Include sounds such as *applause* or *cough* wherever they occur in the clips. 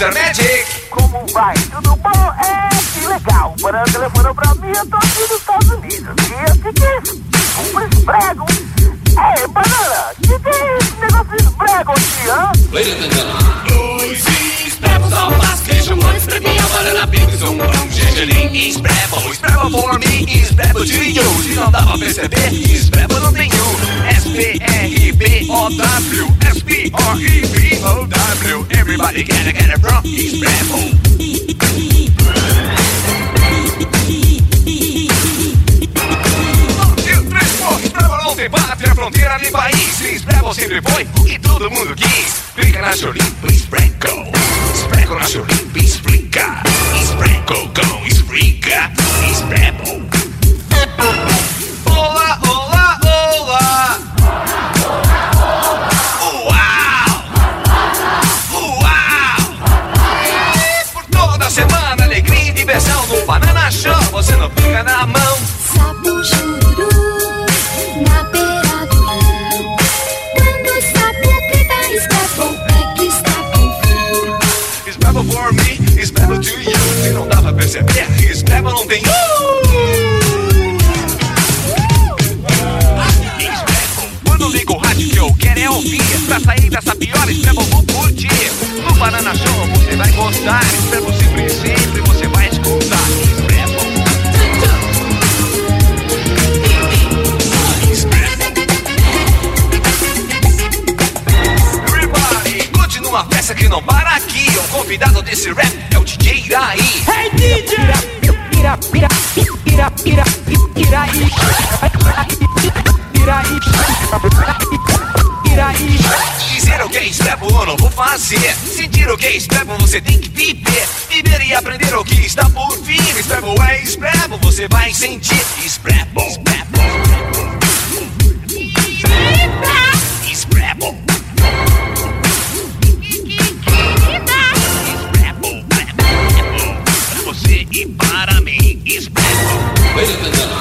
Mr. Magic. Como vai? Tudo bom? É, que legal. O telefonou pra mim, eu tô aqui nos Estados Unidos. E o que que é isso? Um esprego? É, Banana, que que é esse negócio de esprego aqui, hã? Ladies and gentlemen. Dois esprevos ao passo, queijo, molho, espreguinha, banana, picos, um pão, gergelim, esprevo, esprevo for me, esprevo de you. Se não dá pra perceber, esprevo não tem um. S-P-R-B-O-W, S-P-R-E-B-O-W. Everybody get it, get it from esprevo. Um, tem pátria, fronteira nem país. Esprevo sempre foi o que todo mundo quis. Clica na chorimpa, esprego. Esprego na chorimpa, explica. Esprego com esfriga. Esprevo. Olá, olá, olá. Uau! Uau! Por toda semana, alegria e diversão no Banana Show. Você não fica na mão. Se não dá pra perceber, esprevo não tem. Quando ligo o rádio que eu quero é ouvir. Pra sair dessa pior, esprevo vou curtir. No Banana Show você vai gostar. Esprevo sempre, sempre você vai que não para aqui. O convidado desse rap é o DJ Iraí. Hey, DJ! Ira, Dizer o que é esprevo eu não vou fazer. Sentir o que é você tem que viver. Viver e aprender o que está por vir. Esprevo é esprevo, você vai sentir. Esprevo, esprevo. Esprevo. Você e para mim. Esprevo. Everybody.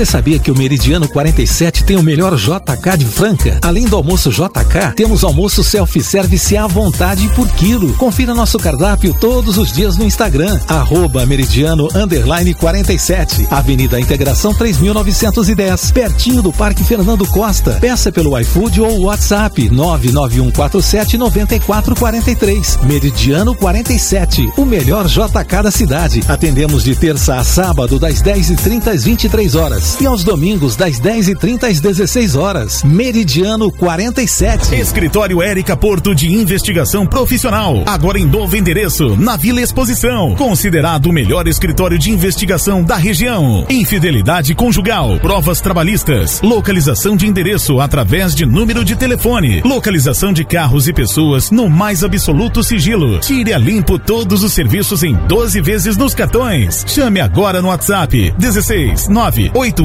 Você sabia que o Meridiano 47 tem o melhor JK de Franca? Além do almoço JK, temos almoço self-service à vontade por quilo. Confira nosso cardápio todos os dias no Instagram, arroba meridiano underline 47, Avenida Integração 3910, pertinho do Parque Fernando Costa. Peça pelo iFood ou WhatsApp 99147 9443. Meridiano 47, o melhor JK da cidade. Atendemos de terça a sábado das 10h30 às 23 horas e aos domingos das 10h30 às 16 horas. Meridiano 47. Escritório Érica Porto de Investigação Profissional. Agora em novo endereço, na Vila Exposição. Considerado o melhor escritório de investigação da região. Infidelidade conjugal, provas trabalhistas, localização de endereço através de número de telefone, localização de carros e pessoas no mais absoluto sigilo. Tire a limpo todos os serviços em 12 vezes nos cartões. Chame agora no WhatsApp 16 9 8188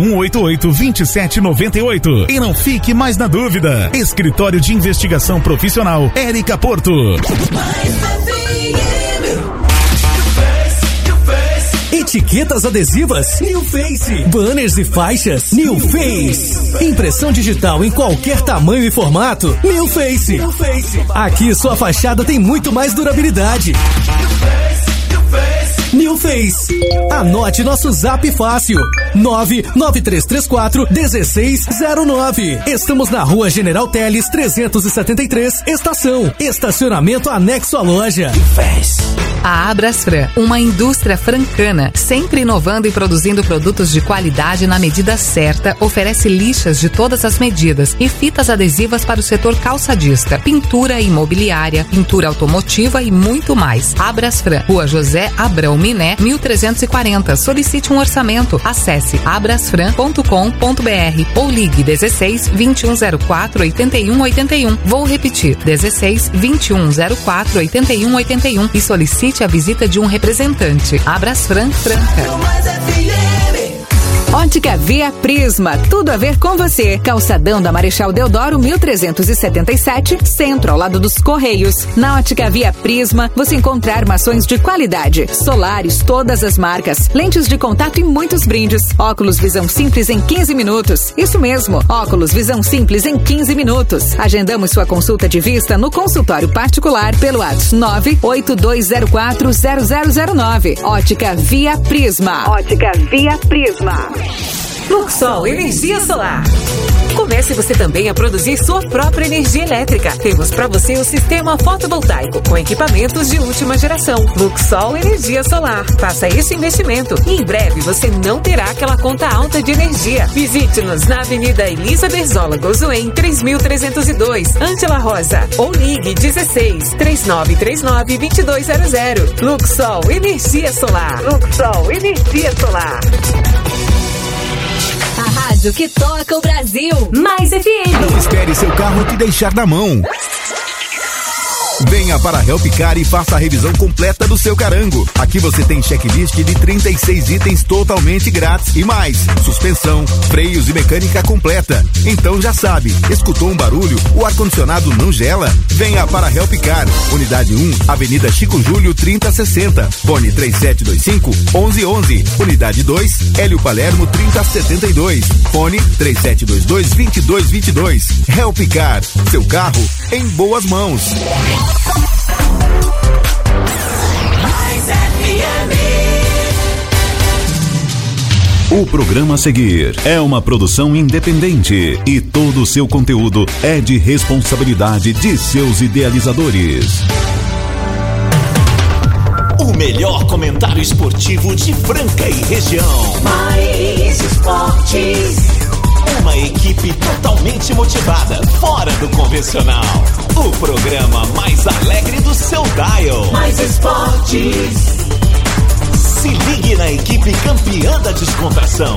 2798 e não fique mais na dúvida. Escritório de Investigação Profissional Érica Porto. Etiquetas adesivas? New Face. Banners e faixas? New Face. Impressão digital em qualquer tamanho e formato? New Face. Aqui sua fachada tem muito mais durabilidade. New Face. Anote nosso zap fácil. 99334 1609. Estamos na rua General Teles 373, estação. Estacionamento anexo à loja. Face. A Abrasfran, uma indústria francana, sempre inovando e produzindo produtos de qualidade na medida certa, oferece lixas de todas as medidas e fitas adesivas para o setor calçadista, pintura imobiliária, pintura automotiva e muito mais. Abrasfran, Rua José Abrão Miné, 1340. Solicite um orçamento. Acesse abrasfran.com.br ou ligue 16 2104 8181. Vou repetir: 16 2104 8181 e solicite a visita de um representante. Abrasfran Franca. Ótica Via Prisma, tudo a ver com você. Calçadão da Marechal Deodoro 1377, centro ao lado dos Correios. Na Ótica Via Prisma, você encontra armações de qualidade, solares, todas as marcas, lentes de contato e muitos brindes. Óculos Visão Simples em 15 minutos. Isso mesmo, óculos Visão Simples em 15 minutos. Agendamos sua consulta de vista no consultório particular pelo WhatsApp 982040009. Ótica Via Prisma. Ótica Via Prisma. Luxol Energia Solar. Comece você também a produzir sua própria energia elétrica. Temos para você o sistema fotovoltaico com equipamentos de última geração. Luxol Energia Solar. Faça esse investimento e em breve você não terá aquela conta alta de energia. Visite-nos na Avenida Elisa Berzola Gozuen 3302, Ângela Rosa. Ou ligue 16 3939 2200. Luxol Energia Solar. Luxol Energia Solar. Rádio que toca o Brasil. Mais FM. Não espere seu carro te deixar na mão. Venha para a Helpcar e faça a revisão completa do seu carango. Aqui você tem checklist de 36 itens totalmente grátis e mais suspensão, freios e mecânica completa. Então já sabe, escutou um barulho, o ar-condicionado não gela? Venha para a Helpcar, unidade 1, Avenida Chico Júlio 3060, Fone 3725 1111, unidade 2, Hélio Palermo 3072, Fone 3722 2222. Helpcar, seu carro em boas mãos. O programa a seguir é uma produção independente e todo o seu conteúdo é de responsabilidade de seus idealizadores. O melhor comentário esportivo de Franca e região. Mais esportes. Uma equipe totalmente motivada, fora do convencional. O programa mais alegre do seu dial. Mais esportes. Se ligue na equipe campeã da descontração.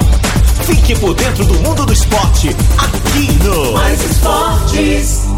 Fique por dentro do mundo do esporte, aqui no Mais Esportes.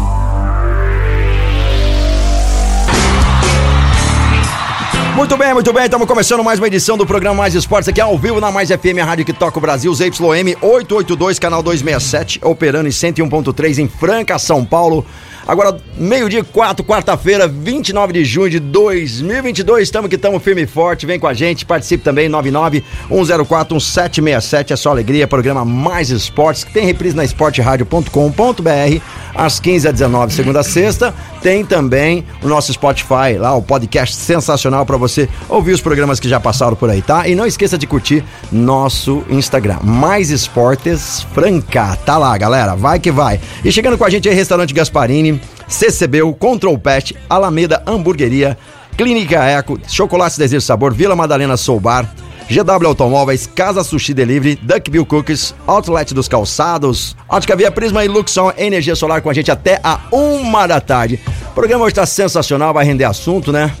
Muito bem, muito bem. Estamos começando mais uma edição do programa Mais Esportes aqui ao vivo na Mais FM, a rádio que toca o Brasil, ZYM 882, canal 267, operando em 101.3 em Franca, São Paulo. Agora, meio-dia 4, quarta-feira, 29 de junho de 2022. Estamos que estamos firme e forte. Vem com a gente, participe também, 99-104-1767. É só alegria, programa Mais Esportes, que tem reprise na esporteradio.com.br, às 15 às 19 segunda a sexta. Tem também o nosso Spotify, lá, o podcast sensacional para você ouvir os programas que já passaram por aí, tá? E não esqueça de curtir nosso Instagram, Mais Esportes Franca. Tá lá, galera, vai que vai. E chegando com a gente aí, Restaurante Gasparini, CCBU, Control Pet, Alameda Hamburgueria, Clínica Eco, Chocolates Desejo Sabor, Vila Madalena Soul Bar, GW Automóveis, Casa Sushi Delivery, Duckbill Cookies, Outlet dos Calçados, Ótica Via Prisma e Luxon Energia Solar com a gente até a uma da tarde. O programa hoje tá sensacional, vai render assunto, né?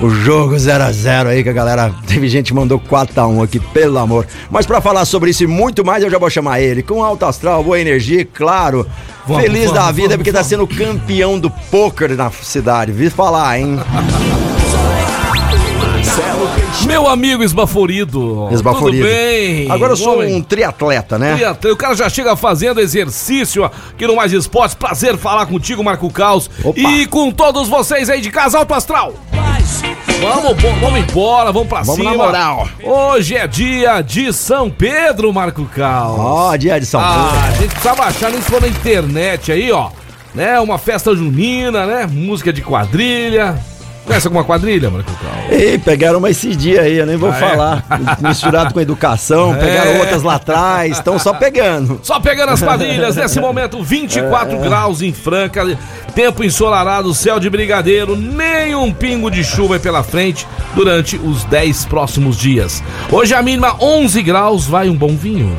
O jogo 0 a 0 aí que a galera, *laughs* teve gente que mandou 4 a 1 aqui, pelo amor. Mas pra falar sobre isso e muito mais, eu já vou chamar ele com alto astral, boa energia, claro. Vamos, feliz vamos, da vida vamos, porque tá sendo campeão do poker na cidade. Vi falar, hein? *laughs* Meu amigo esbaforido. Esbaforido. Tudo bem? Agora eu sou um triatleta, né? Triatleta. O cara já chega fazendo exercício aqui no Mais Esportes. Prazer falar contigo, Marco Caos. E com todos vocês aí de casa, Alto Astral. Vamos, vamos embora, vamos pra Vamos cima. na moral. Hoje é dia de São Pedro, Marco Caos. Ó, dia de São Ah, Pedro. a gente nem se for na internet aí, ó. Né? Uma festa junina, né? Música de quadrilha. Conhece alguma quadrilha, Marco? Ei, pegaram uma esses dias aí, eu nem vou Ah, é? falar. *laughs* Misturado com educação, pegaram É. outras lá atrás, estão só pegando. Só pegando as quadrilhas, *laughs* nesse momento 24 É. graus em Franca, tempo ensolarado, céu de brigadeiro, nem um pingo de chuva é pela frente durante os 10 próximos dias. Hoje a mínima 11 graus, vai um bom vinho.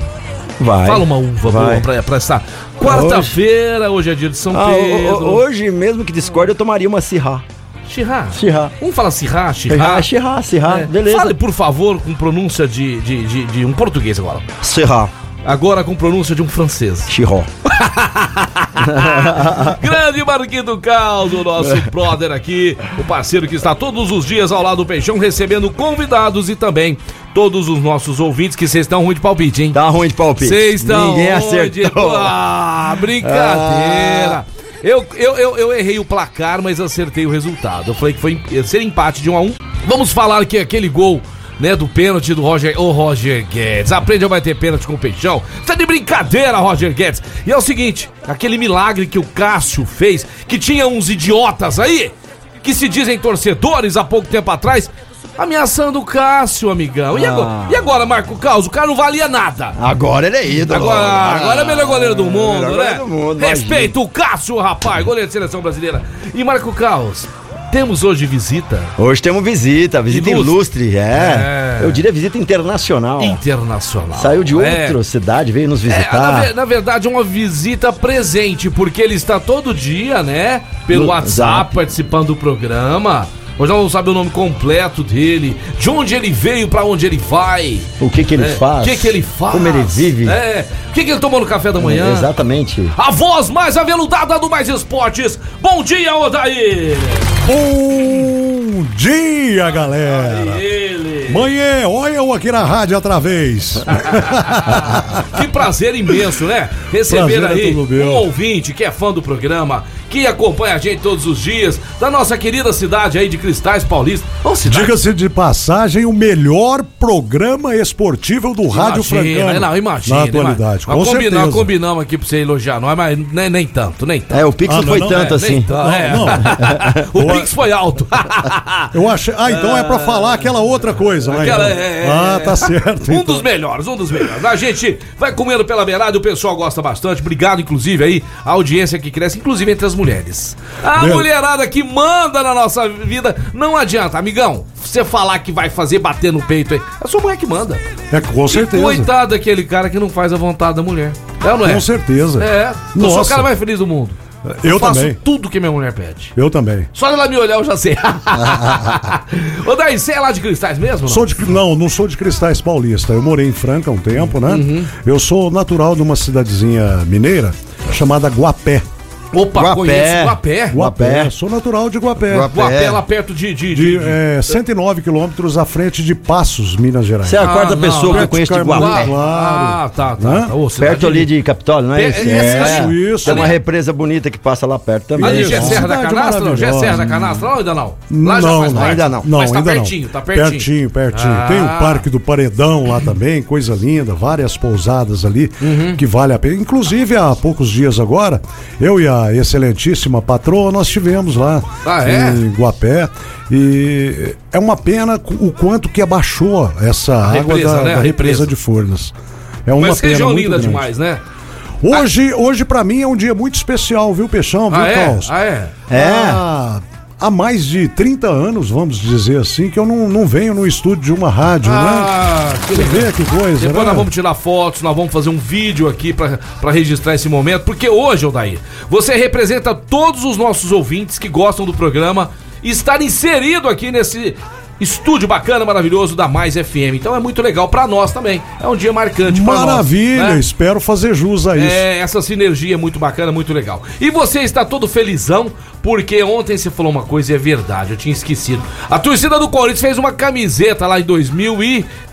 Vai. Fala uma uva vai. boa pra, pra essa quarta-feira, hoje é dia de São Ah, Pedro. hoje, mesmo que discorde, eu tomaria uma Sirra. Chirrá. Chirrá. Um fala Chirrá, Chirrá. Chirrá, Chirrá, É. beleza. Fale, por favor, com pronúncia de, de, de, de um português agora. Sirra. Agora com pronúncia de um francês. Chirró. *laughs* Grande Marquito Caos, o nosso brother aqui, o parceiro que está todos os dias ao lado do Peixão, recebendo convidados e também todos os nossos ouvintes que vocês estão ruim de palpite, hein? Tá ruim de palpite. Vocês estão Ninguém ruim de- acertou. Ah, brincadeira. Eu, eu, eu, eu errei o placar, mas acertei o resultado. Eu falei que foi ser empate de 1 a 1 Vamos falar que aquele gol né, do pênalti do Roger, ô Roger Guedes, aprende a bater pênalti com o Peixão. Tá de brincadeira, Roger Guedes. E é o seguinte, aquele milagre que o Cássio fez, que tinha uns idiotas aí, que se dizem torcedores há pouco tempo atrás, ameaçando o Cássio, amigão. E agora, Ah. e agora Marco Caos? O cara não valia nada. Agora ele é ídolo. Agora, agora é o melhor goleiro do mundo, melhor né? goleiro do mundo, Respeita o Cássio, rapaz, goleiro de seleção brasileira. E Marco Caos, temos hoje visita Hoje temos visita, visita Ilustre. ilustre, é. É. Eu diria visita internacional. internacional. Saiu de É. outra cidade, veio nos É, na, visitar. na verdade, é uma visita presente, porque ele está todo dia, né? Pelo No WhatsApp, participando do programa. Hoje nós vamos saber o nome completo dele, de onde ele veio, pra onde ele vai. O que que ele É, faz? O que que ele faz? Como ele vive. É. O que que ele tomou no café da manhã? Exatamente. A voz mais aveludada do Mais Esportes. Bom dia, Odair! Bom dia, galera! Ele! Manhã, olha eu aqui na rádio outra vez. *laughs* Que prazer imenso, né? Receber Prazer é aí meu. um ouvinte que é fã do programa, que acompanha a gente todos os dias, da nossa querida cidade aí de Cristais Paulista. Cidade. Diga-se de passagem, o melhor programa esportivo do Rádio Imagina, Francano. Não, imagina. Na atualidade, Nós com combina- certeza. Combinamos aqui pra você elogiar nós, mas nem, nem tanto, nem tanto. É, o Pix Ah, não foi não, tanto É, assim. tanto, é. Não, *laughs* o Pix foi alto. *laughs* Eu achei. Ah, então é pra falar aquela outra coisa, né? Aquela- então. é, é, Ah, é. tá certo. Um então. dos melhores, um dos melhores. A gente vai comendo pela beirada, o pessoal gosta bastante. Obrigado, inclusive, aí, a audiência que cresce, inclusive entre as mulheres. A Meu- mulherada que manda na nossa vida. Não adianta, amigão, você falar que vai fazer bater no peito aí. É a sua mulher que manda. É, com certeza. Coitado daquele cara que não faz a vontade da mulher. É ou não é? Com certeza. É. Eu sou o cara mais feliz do mundo. Eu faço também. tudo que minha mulher pede. Eu também. Só ela me olhar, eu já sei. *laughs* Ô, Daí, você é lá de cristais mesmo? não? Sou de, não, não sou de Cristais Paulista. Eu morei em Franca há um tempo, né? Uhum. Eu sou natural de uma cidadezinha mineira chamada Guapé. Opa, Guapé. conheço Guapé. Guapé. Sou natural de Guapé. Guapé. Guapé, lá perto de... de, De de- é, 109 quilômetros à frente de Passos, Minas Gerais. Você é a Ah, quarta não, pessoa que eu conheço de Carvalho. Guapé. Claro. Ah, tá, tá. Hã? tá. Ô, cidade Perto ali de Capitólio, não é É, isso? é, isso, isso. Tem uma represa bonita que passa lá perto também. Ali já é Isso. Serra da Cidade Canastra, não? Já é Serra da. Canastra, não, ainda não? Lá já não, faz parte. ainda não. Não, Mas tá ainda pertinho, não. tá pertinho. Pertinho, pertinho. Ah. Tem o Parque do Paredão lá também, coisa linda, várias pousadas ali Uhum. que vale a pena. Inclusive, há poucos dias agora, eu e a excelentíssima patroa, nós estivemos lá Ah, é? em Guapé. E é uma pena o quanto que abaixou essa água represa, da, né? da A represa represa. de Furnas. É uma Mas pena região muito linda grande. demais, né? Hoje, hoje para mim é um dia muito especial, viu, Peixão, viu, Ah, é? Caos? Ah, é? É. Há, há mais de 30 anos, vamos dizer assim, que eu não, não venho no estúdio de uma rádio, Ah, né? que Você legal. vê que coisa, Depois né? nós vamos tirar fotos, nós vamos fazer um vídeo aqui pra registrar esse momento, porque hoje, Odair, você representa todos os nossos ouvintes que gostam do programa e estar inserido aqui nesse estúdio bacana, maravilhoso da Mais FM. Então é muito legal pra nós também. É um dia marcante pra nós. Maravilha, né? espero fazer jus a isso. É, essa sinergia é muito bacana, muito legal. E você está todo felizão, porque ontem você falou uma coisa e é verdade, eu tinha esquecido. A torcida do Corinthians fez uma camiseta lá em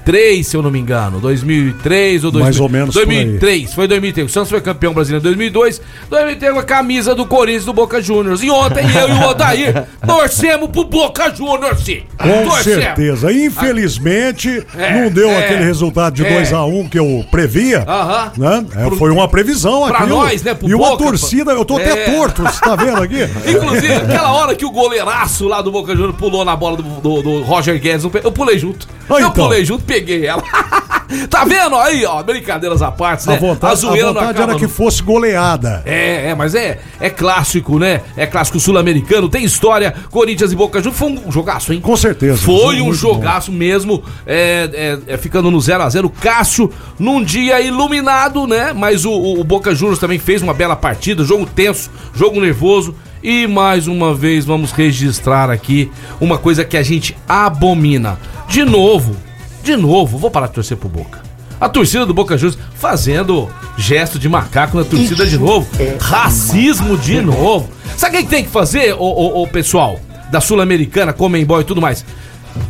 2003, se eu não me engano. 2003 ou 2000, Mais ou menos por aí. 2003, foi 2003. O Santos foi campeão brasileiro em 2002. 2003 uma camisa do Corinthians do Boca Juniors. E ontem eu e o Odair *laughs* torcemos pro Boca Juniors, sim. Com Torcemos. certeza. Infelizmente, É, não deu é, aquele resultado de é. 2x1 que eu previa. Aham. Né? É, Pro- foi uma previsão pra nós, né, pro E uma Boca, torcida, eu tô é. até torto, você tá vendo aqui? *laughs* Inclusive, aquela hora que o goleiraço lá do Boca Juniors pulou na bola do, do- do Roger Guedes, eu pulei junto. Eu então. pulei junto, peguei ela. *laughs* tá vendo aí, ó? Brincadeiras à parte, né? A vontade, a zoeira não vontade era que fosse goleada. É, é, mas é, é clássico, né? É clássico sul-americano, tem história. Corinthians e Boca Juniors foi um jogaço, hein? Com certeza. Foi um jogaço mesmo, é, é, é, ficando no 0 a 0 Cássio, num dia iluminado, né? Mas o, o- o Boca Juniors também fez uma bela partida, jogo tenso, jogo nervoso. E mais uma vez vamos registrar aqui uma coisa que a gente abomina. De novo, de novo, vou parar de torcer pro Boca. A torcida do Boca Juniors fazendo gesto de macaco na torcida de novo. Racismo de novo. Sabe o que tem que fazer, ô, pessoal? Da Sul-Americana, Comembol e tudo mais.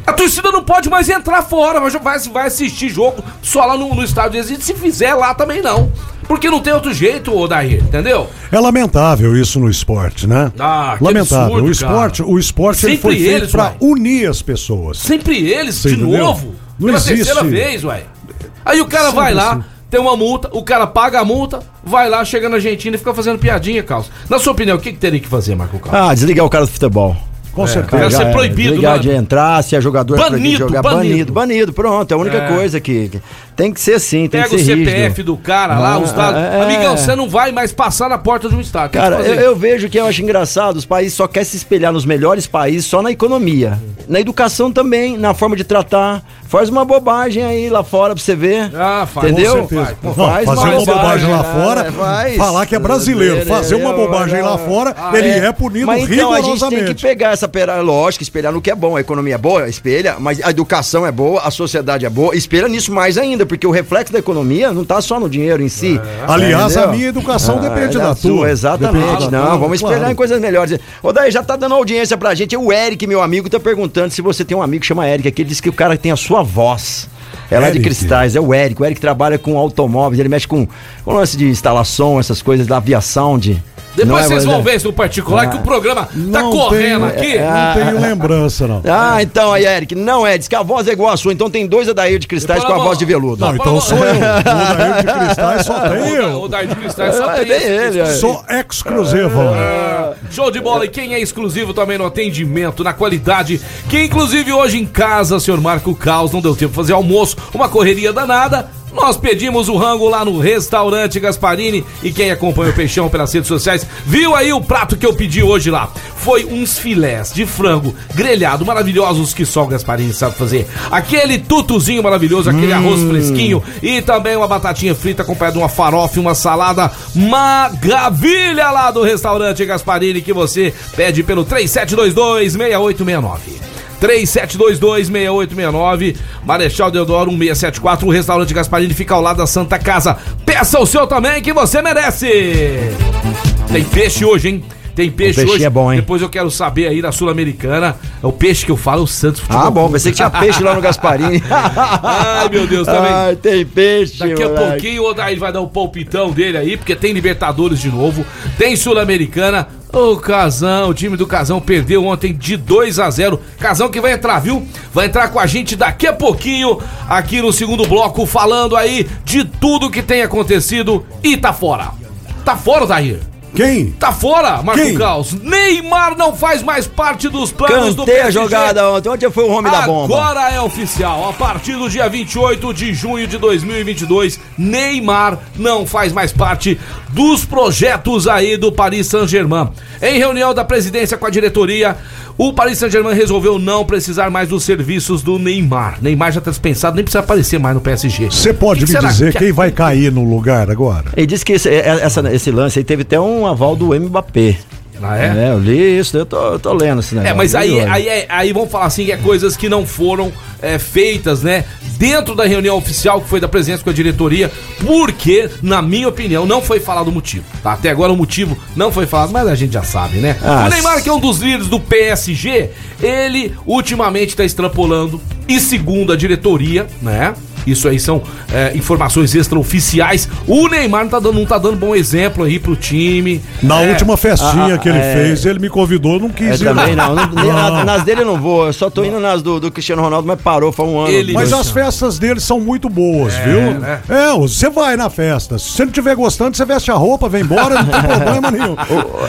A torcida não pode mais entrar fora, mas vai, vai assistir jogo só lá no, no estádio. E se fizer lá também não. Porque não tem outro jeito, ô Daí, entendeu? É lamentável isso no esporte, né? Ah, lamentável. absurdo, o esporte, o esporte ele Sempre foi feito eles, pra unir as pessoas. Sempre eles, Você de entendeu? novo. Não pela existe. terceira vez, ué. Aí o cara Sempre vai lá, assim. tem uma multa, o cara paga a multa, vai lá, chega na Argentina e fica fazendo piadinha, Carlos. Na sua opinião, o que, que teria que fazer, Marco Carlos? Ah, desligar o cara do futebol. Com É, certeza. Deve ser era. proibido, Desligar né? de entrar, se é jogador é Banido, jogar. banido. Banido, banido, pronto. É a única É. coisa que, tem que ser assim, tem Pega que o ser CPF rígido. do cara lá, Ah, os dados. é. Amigão, você não vai mais passar na porta de um estádio. Cara, eu, eu vejo que eu acho engraçado, os países só querem se espelhar nos melhores países só na economia. Na educação também, na forma de tratar. Faz uma bobagem aí lá fora pra você ver. Ah, faz. Entendeu? Com. Não, Faz fazer uma uma bobagem lá bobagem, fora, é, faz. falar que é brasileiro, fazer uma bobagem lá fora, ele é punido Mas então a gente tem rigorosamente. que pegar essa pera, lógico, espelhar no que é bom. A economia é boa, espelha, mas a educação é boa, a sociedade é boa, espelha nisso mais ainda, porque o reflexo da economia não tá só no dinheiro em si. Aliás, a Entendeu? minha educação depende é da sua, tua. Exatamente. Depende da não, tua, vamos espelhar claro. em coisas melhores. Ô, daí já tá dando audiência pra gente. O Eric, meu amigo, tá perguntando se você tem um amigo que chama Eric aqui. Ele disse que o cara tem a sua voz. É lá de cristais, é o Eric. O Eric trabalha com automóveis, ele mexe com, com lance de instalação, essas coisas da aviação de. Depois Não é, vocês vão é- ver isso no particular, que o programa tá Não correndo tenho- aqui. Não tenho lembrança, não. *laughs* Ah, então aí, Eric, não é, diz que a voz é igual a sua, então tem dois Adair de cristais com a voz de veludo. Não, então sou eu. *laughs* O Daí de Cristais só tem *laughs* eu. O Daí de Cristais só É, tem ele, é. Sou exclusivo. Ah, Show de bola. E quem é exclusivo também no atendimento, na qualidade, que inclusive hoje em casa, senhor Marco Caos, não deu tempo de fazer almoço, uma correria danada. Nós pedimos o rango lá no restaurante Gasparini e quem acompanha o Peixão pelas redes sociais viu aí o prato que eu pedi hoje lá. Foi uns filés de frango grelhado maravilhosos que só o Gasparini sabe fazer. Aquele tutuzinho maravilhoso, aquele arroz fresquinho e também uma batatinha frita acompanhada de uma farofa e uma salada maravilha lá do restaurante Gasparini que você pede pelo 3722 6869. 37226869, Marechal Deodoro 1674, o restaurante Gasparini fica ao lado da Santa Casa. Peça o seu também que você merece. Tem peixe hoje, hein? Tem peixe O peixinho hoje. é bom, hein? Depois eu quero saber aí da Sul-Americana. É o peixe que eu falo, é o Santos Futebol Ah, bom, pensei que tinha peixe lá no Gasparini. *laughs* Ai, meu Deus, também. Ai, tem peixe, Daqui a moleque. pouquinho o Odair vai dar o palpitão dele aí, porque tem Libertadores de novo, tem Sul-Americana. O Casão, o time do Casão perdeu ontem de 2 a 0. Casão que vai entrar, viu? Vai entrar com a gente daqui a pouquinho aqui no segundo bloco, falando aí de tudo que tem acontecido e tá fora. Tá fora, Odair. Quem? Tá fora, Marco Quem? Caos. Neymar não faz mais parte dos planos do Cantei a PSG. jogada ontem. Ontem foi o home da bomba. Agora é oficial. A partir do dia 28 de junho de 2022, Neymar não faz mais parte dos projetos aí do Paris Saint-Germain. Em reunião da presidência com a diretoria, o Paris Saint-Germain resolveu não precisar mais dos serviços do Neymar. Neymar já tá dispensado, nem precisa aparecer mais no PSG. Você pode Que que me será dizer que- quem vai cair no lugar agora? Ele disse que esse, é- essa- esse lance aí teve até um aval do Mbappé. Ah, é? eu li isso, eu tô, eu tô lendo esse negócio. É, mas aí, aí, é- aí vamos falar assim que é coisas que não foram é, feitas, né? Dentro da reunião oficial que foi da presença com a diretoria, porque, na minha opinião, não foi falado o motivo. tá? Até agora o motivo não foi falado, mas a gente já sabe, né? Ah, o Neymar, que é um dos líderes do PSG, ele ultimamente tá extrapolando, e segundo a diretoria, né? Isso aí são é, informações extraoficiais. O Neymar não tá, dando, não tá dando bom exemplo aí pro time. Na É, última festinha ah, que ele é. fez, ele me convidou, não É, quis ir. também não. *laughs* não, Não. Nas dele eu não vou. Eu só tô indo nas do, do Cristiano Ronaldo, mas parou, foi um ano. Ele- Mas as festas dele são muito boas, viu? né? É, você vai na festa. Se você não estiver gostando, você veste a roupa, vem embora, não tem *laughs* problema nenhum.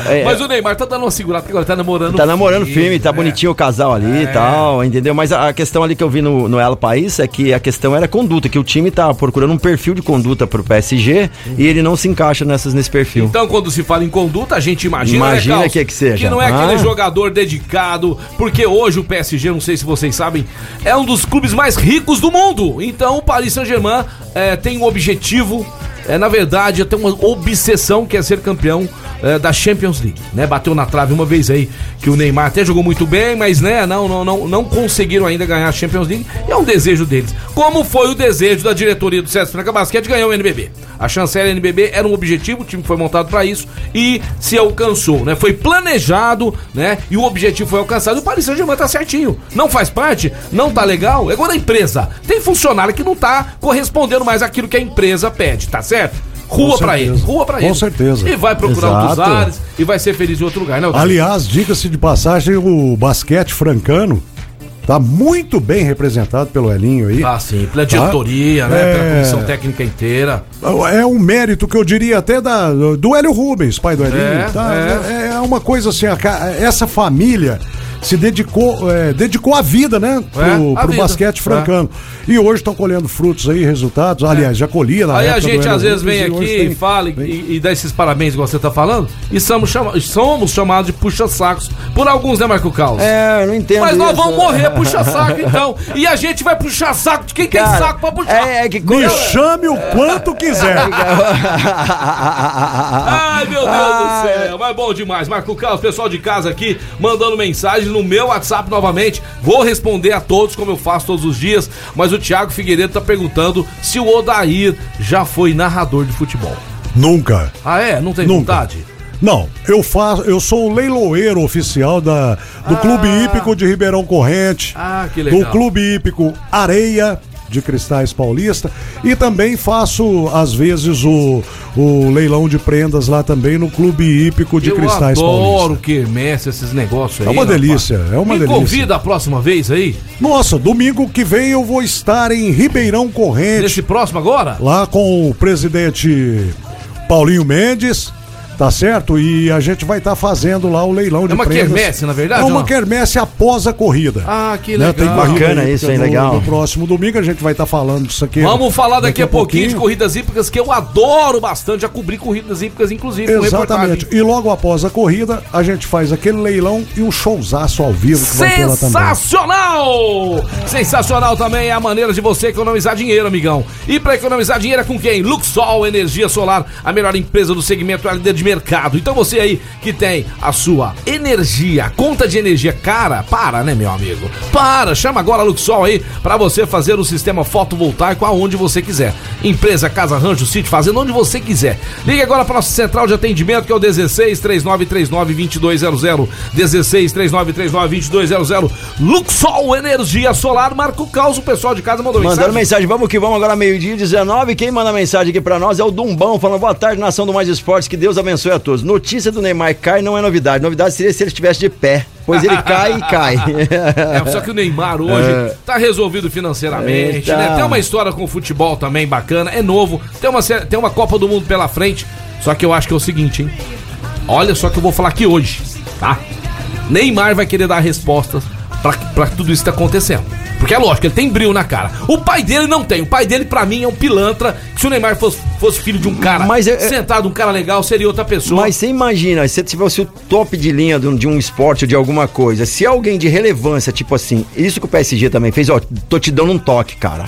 É, Mas o Neymar tá dando uma segurada, porque agora tá namorando Tá namorando firme, tá né? bonitinho o casal ali e tal, entendeu? Mas a, a questão ali que eu vi no, no Elo País é que a questão era conduta, que o time tá procurando um perfil de conduta pro PSG e ele não se encaixa nessas, nesse perfil. Então, quando se fala em conduta, a gente imagina, Imagina né, que é que seja. que não é aquele Ah. jogador dedicado, porque hoje o PSG, não sei se vocês sabem, é um dos clubes mais ricos do mundo. Então, o Paris Saint-Germain eh, tem um objetivo, eh, na verdade, até uma obsessão que é ser campeão eh, da Champions League, né? Bateu na trave uma vez aí que o Neymar até jogou muito bem, mas né, não, não, não, não conseguiram ainda ganhar a Champions League. É um desejo deles. Como foi o desejo da diretoria do César Franca Basquete ganhar o NBB? A chancela NBB era um objetivo, o time foi montado para isso e se alcançou, né? Foi planejado, né? E o objetivo foi alcançado. O Paris Saint-Germain tá certinho. Não faz parte, não tá legal. É igual a empresa. Tem funcionário que não tá correspondendo mais àquilo que a empresa pede, tá certo? Rua Com pra certeza. ele, rua pra Com ele. certeza. E vai procurar outros Exato. ares e vai ser feliz em outro lugar, né? Aliás, diga-se de passagem, o basquete francano tá muito bem representado pelo Elinho aí. Ah, sim, pela Tá? diretoria, né? Pela É. comissão técnica inteira. É um mérito que eu diria até da, do Hélio Rubens, pai do Elinho. É, tá? é. é. uma coisa assim, a essa família se dedicou, é, dedicou a vida, né? Pro, É, a pro vida. basquete francano. E hoje estão colhendo frutos aí, resultados. Aliás, já colhia na Aí a gente às vezes vem e aqui, tem- fala e, e dá esses parabéns, igual você tá falando, e somos, chama somos chamados de puxa-sacos. Por alguns, né, Marco Carlos? É, eu não entendo. Mas nós isso. vamos morrer puxa-saco, *laughs* então. E a gente vai puxar saco de quem tem Cara, saco pra puxar. É, é que Me chame o quanto quiser. *laughs* Ai, meu Deus do céu, mas bom demais. Marco Carlos, pessoal de casa aqui, mandando mensagem no meu WhatsApp novamente. Vou responder a todos, como eu faço todos os dias. Mas o Thiago Figueiredo tá perguntando se o Odair já foi narrador de futebol. Nunca. Ah, é? Não tem Nunca. vontade? Não, eu faço, eu sou o leiloeiro oficial da, do Clube Hípico de Ribeirão Corrente. Ah, que legal. Do Clube Hípico Areia de Cristais Paulista e também faço às vezes o, o leilão de prendas lá também no Clube Hípico de eu Cristais adoro Paulista. quermesse, esses negócios aí. É uma rapaz. delícia, é uma Me delícia. convida a próxima vez aí, Nossa, domingo que vem eu vou estar em Ribeirão Corrente. nesse próximo agora. lá com o presidente Paulinho Mendes, tá certo? E a gente vai estar fazendo lá o leilão de É uma prendas. quermesse, na verdade, É uma não? quermesse após a corrida. Ah, que Né, legal. Tem corrida Bacana aí, isso, hein? no- Legal. No próximo domingo a gente vai estar falando disso aqui. Vamos falar daqui, a pouquinho, de corridas hípicas, que eu adoro bastante. Já cobri corridas hípicas, inclusive, com Exatamente. E logo após a corrida, a gente faz aquele leilão e um showzaço ao vivo que vai ter lá também. Sensacional! Sensacional também é a maneira de você economizar dinheiro, amigão. E para economizar dinheiro é com quem? Luxol Energia Solar, a melhor empresa do segmento líder de mercado. Então você aí que tem a sua energia, conta de energia cara, para, né, meu amigo? Para, chama agora a Luxol aí para você fazer o sistema fotovoltaico aonde você quiser. Empresa, casa, rancho, sítio, fazenda, onde você quiser. Ligue agora para nossa central de atendimento que é o 16 3939 2200. 16 3939 2200. Luxol Energia Solar, Marco Caos, o pessoal de casa mandou Mandando mensagem. mensagem, vamos que vamos agora meio-dia 19. Quem manda mensagem aqui pra nós é o Dumbão, falando boa tarde, nação do Mais Esportes, que Deus abençoe a todos. Notícia do Neymar cai não é novidade. Novidade seria se ele estivesse de pé, pois ele cai e cai. *laughs* É, só que o Neymar hoje É. tá resolvido financeiramente, Eita. né? Tem uma história com o futebol também bacana, é novo, tem uma, tem uma Copa do Mundo pela frente. Só que eu acho que é o seguinte, hein? Olha só que eu vou falar aqui hoje, tá? Neymar vai querer dar respostas pra tudo isso que tá acontecendo. Porque é lógico, ele tem brilho na cara. O pai dele não tem. O pai dele, pra mim, é um pilantra. Que se o Neymar fosse, fosse filho de um cara Mas é- é- sentado, um cara legal, seria outra pessoa. Mas você imagina, se você tivesse o top de linha de um, de um esporte ou de alguma coisa, se alguém de relevância, tipo assim, isso que o PSG também fez, ó, tô te dando um toque, cara.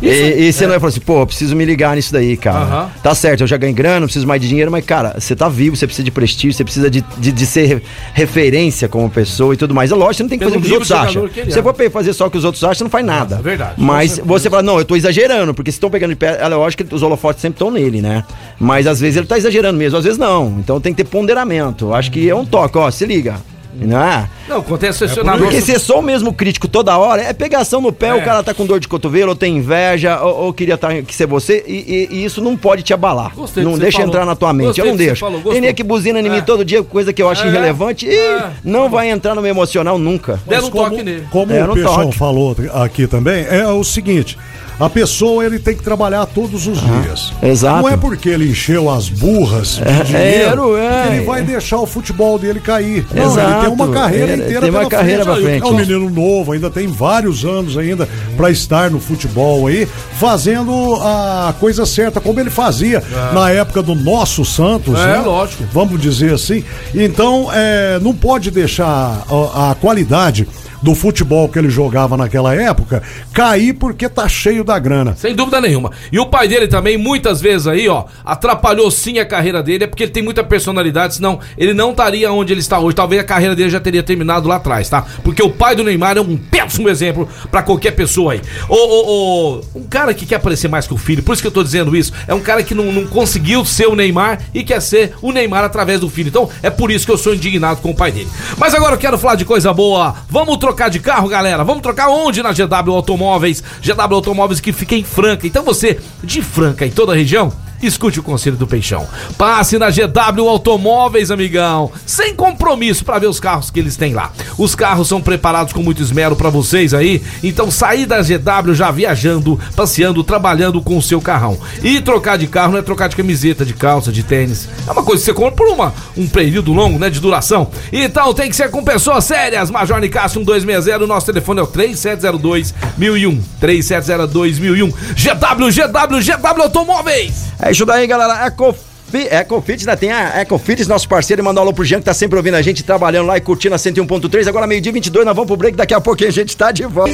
E, e você não vai falar assim, pô, preciso me ligar nisso daí, cara. Aham. Tá certo, eu já ganho grana, não preciso mais de dinheiro, mas, cara, você tá vivo, você precisa de prestígio, você precisa de, de, de ser re- referência como pessoa e tudo mais. É lógico, você não tem que Pelo fazer o que os outros acham. é. você for fazer só o que os outros acham, você não faz nada. É verdade. Mas você fala, não, eu tô exagerando, porque se estão pegando de pé, é lógico que os holofotes sempre estão nele, né? Mas às vezes ele tá exagerando mesmo, às vezes não. Então tem que ter ponderamento. Acho que é um toque, ó, se liga. Não é? Não, acontece É esse porque ser só o mesmo crítico toda hora é pegação no pé, É. o cara tá com dor de cotovelo, ou tem inveja, ou, ou queria tá, que ser você, e, e- e isso não pode te abalar. Gostei não deixa falou. entrar na tua mente, Gostei eu não deixo. falou, tem nem que buzina em mim É. todo dia, coisa que eu acho É. irrelevante, e não vai entrar no meu emocional nunca. Mas um como, toque nele. como É, o toque. falou aqui também, é o seguinte. A pessoa ele tem que trabalhar todos os dias. exato. Não é porque ele encheu as burras de É, dinheiro é, que é. ele vai deixar o futebol dele cair. Não, ele Exato. tem uma carreira É, inteira tem uma pela carreira pra frente. É um menino novo, ainda tem vários anos ainda para estar no futebol aí, fazendo a coisa certa como ele fazia na época do nosso Santos, É, né? lógico. vamos dizer assim. Então, é, não pode deixar a, a qualidade do futebol que ele jogava naquela época cair porque tá cheio da grana. Sem dúvida nenhuma. E o pai dele também, muitas vezes aí, ó, atrapalhou sim a carreira dele, é porque ele tem muita personalidade, senão ele não estaria onde ele está hoje. Talvez a carreira dele já teria terminado lá atrás, tá? Porque o pai do Neymar é um péssimo exemplo pra qualquer pessoa aí. Ô, ô, ô, um cara que quer aparecer mais que o filho, por isso que eu tô dizendo isso, é um cara que não, não conseguiu ser o Neymar e quer ser o Neymar através do filho. Então, é por isso que eu sou indignado com o pai dele. Mas agora eu quero falar de coisa boa. Vamos trocar de carro, galera? Vamos trocar onde? Na GW Automóveis. GW Automóveis que fica em Franca. Então você, de Franca, em toda a região, escute o conselho do Peixão. Passe na GW Automóveis, amigão. Sem compromisso para ver os carros que eles têm lá. Os carros são preparados com muito esmero para vocês aí. Então sair da GW já viajando, passeando, trabalhando com o seu carrão. E trocar de carro não é trocar de camiseta, de calça, de tênis. É uma coisa que você compra por uma, um período longo, né, de duração. Então tem que ser com pessoas sérias. Major Nicasso 1260, nosso telefone é o 3702 1001. 3702 1001. GW, GW, GW Automóveis. É isso daí, galera. Ecofi- Ecofits, né? Tem a Ecofits, nosso parceiro, e mandar um alô pro Jean, que tá sempre ouvindo a gente, trabalhando lá e curtindo a 101.3. Agora, meio-dia 22, nós vamos pro break. Daqui a pouquinho a gente tá de volta.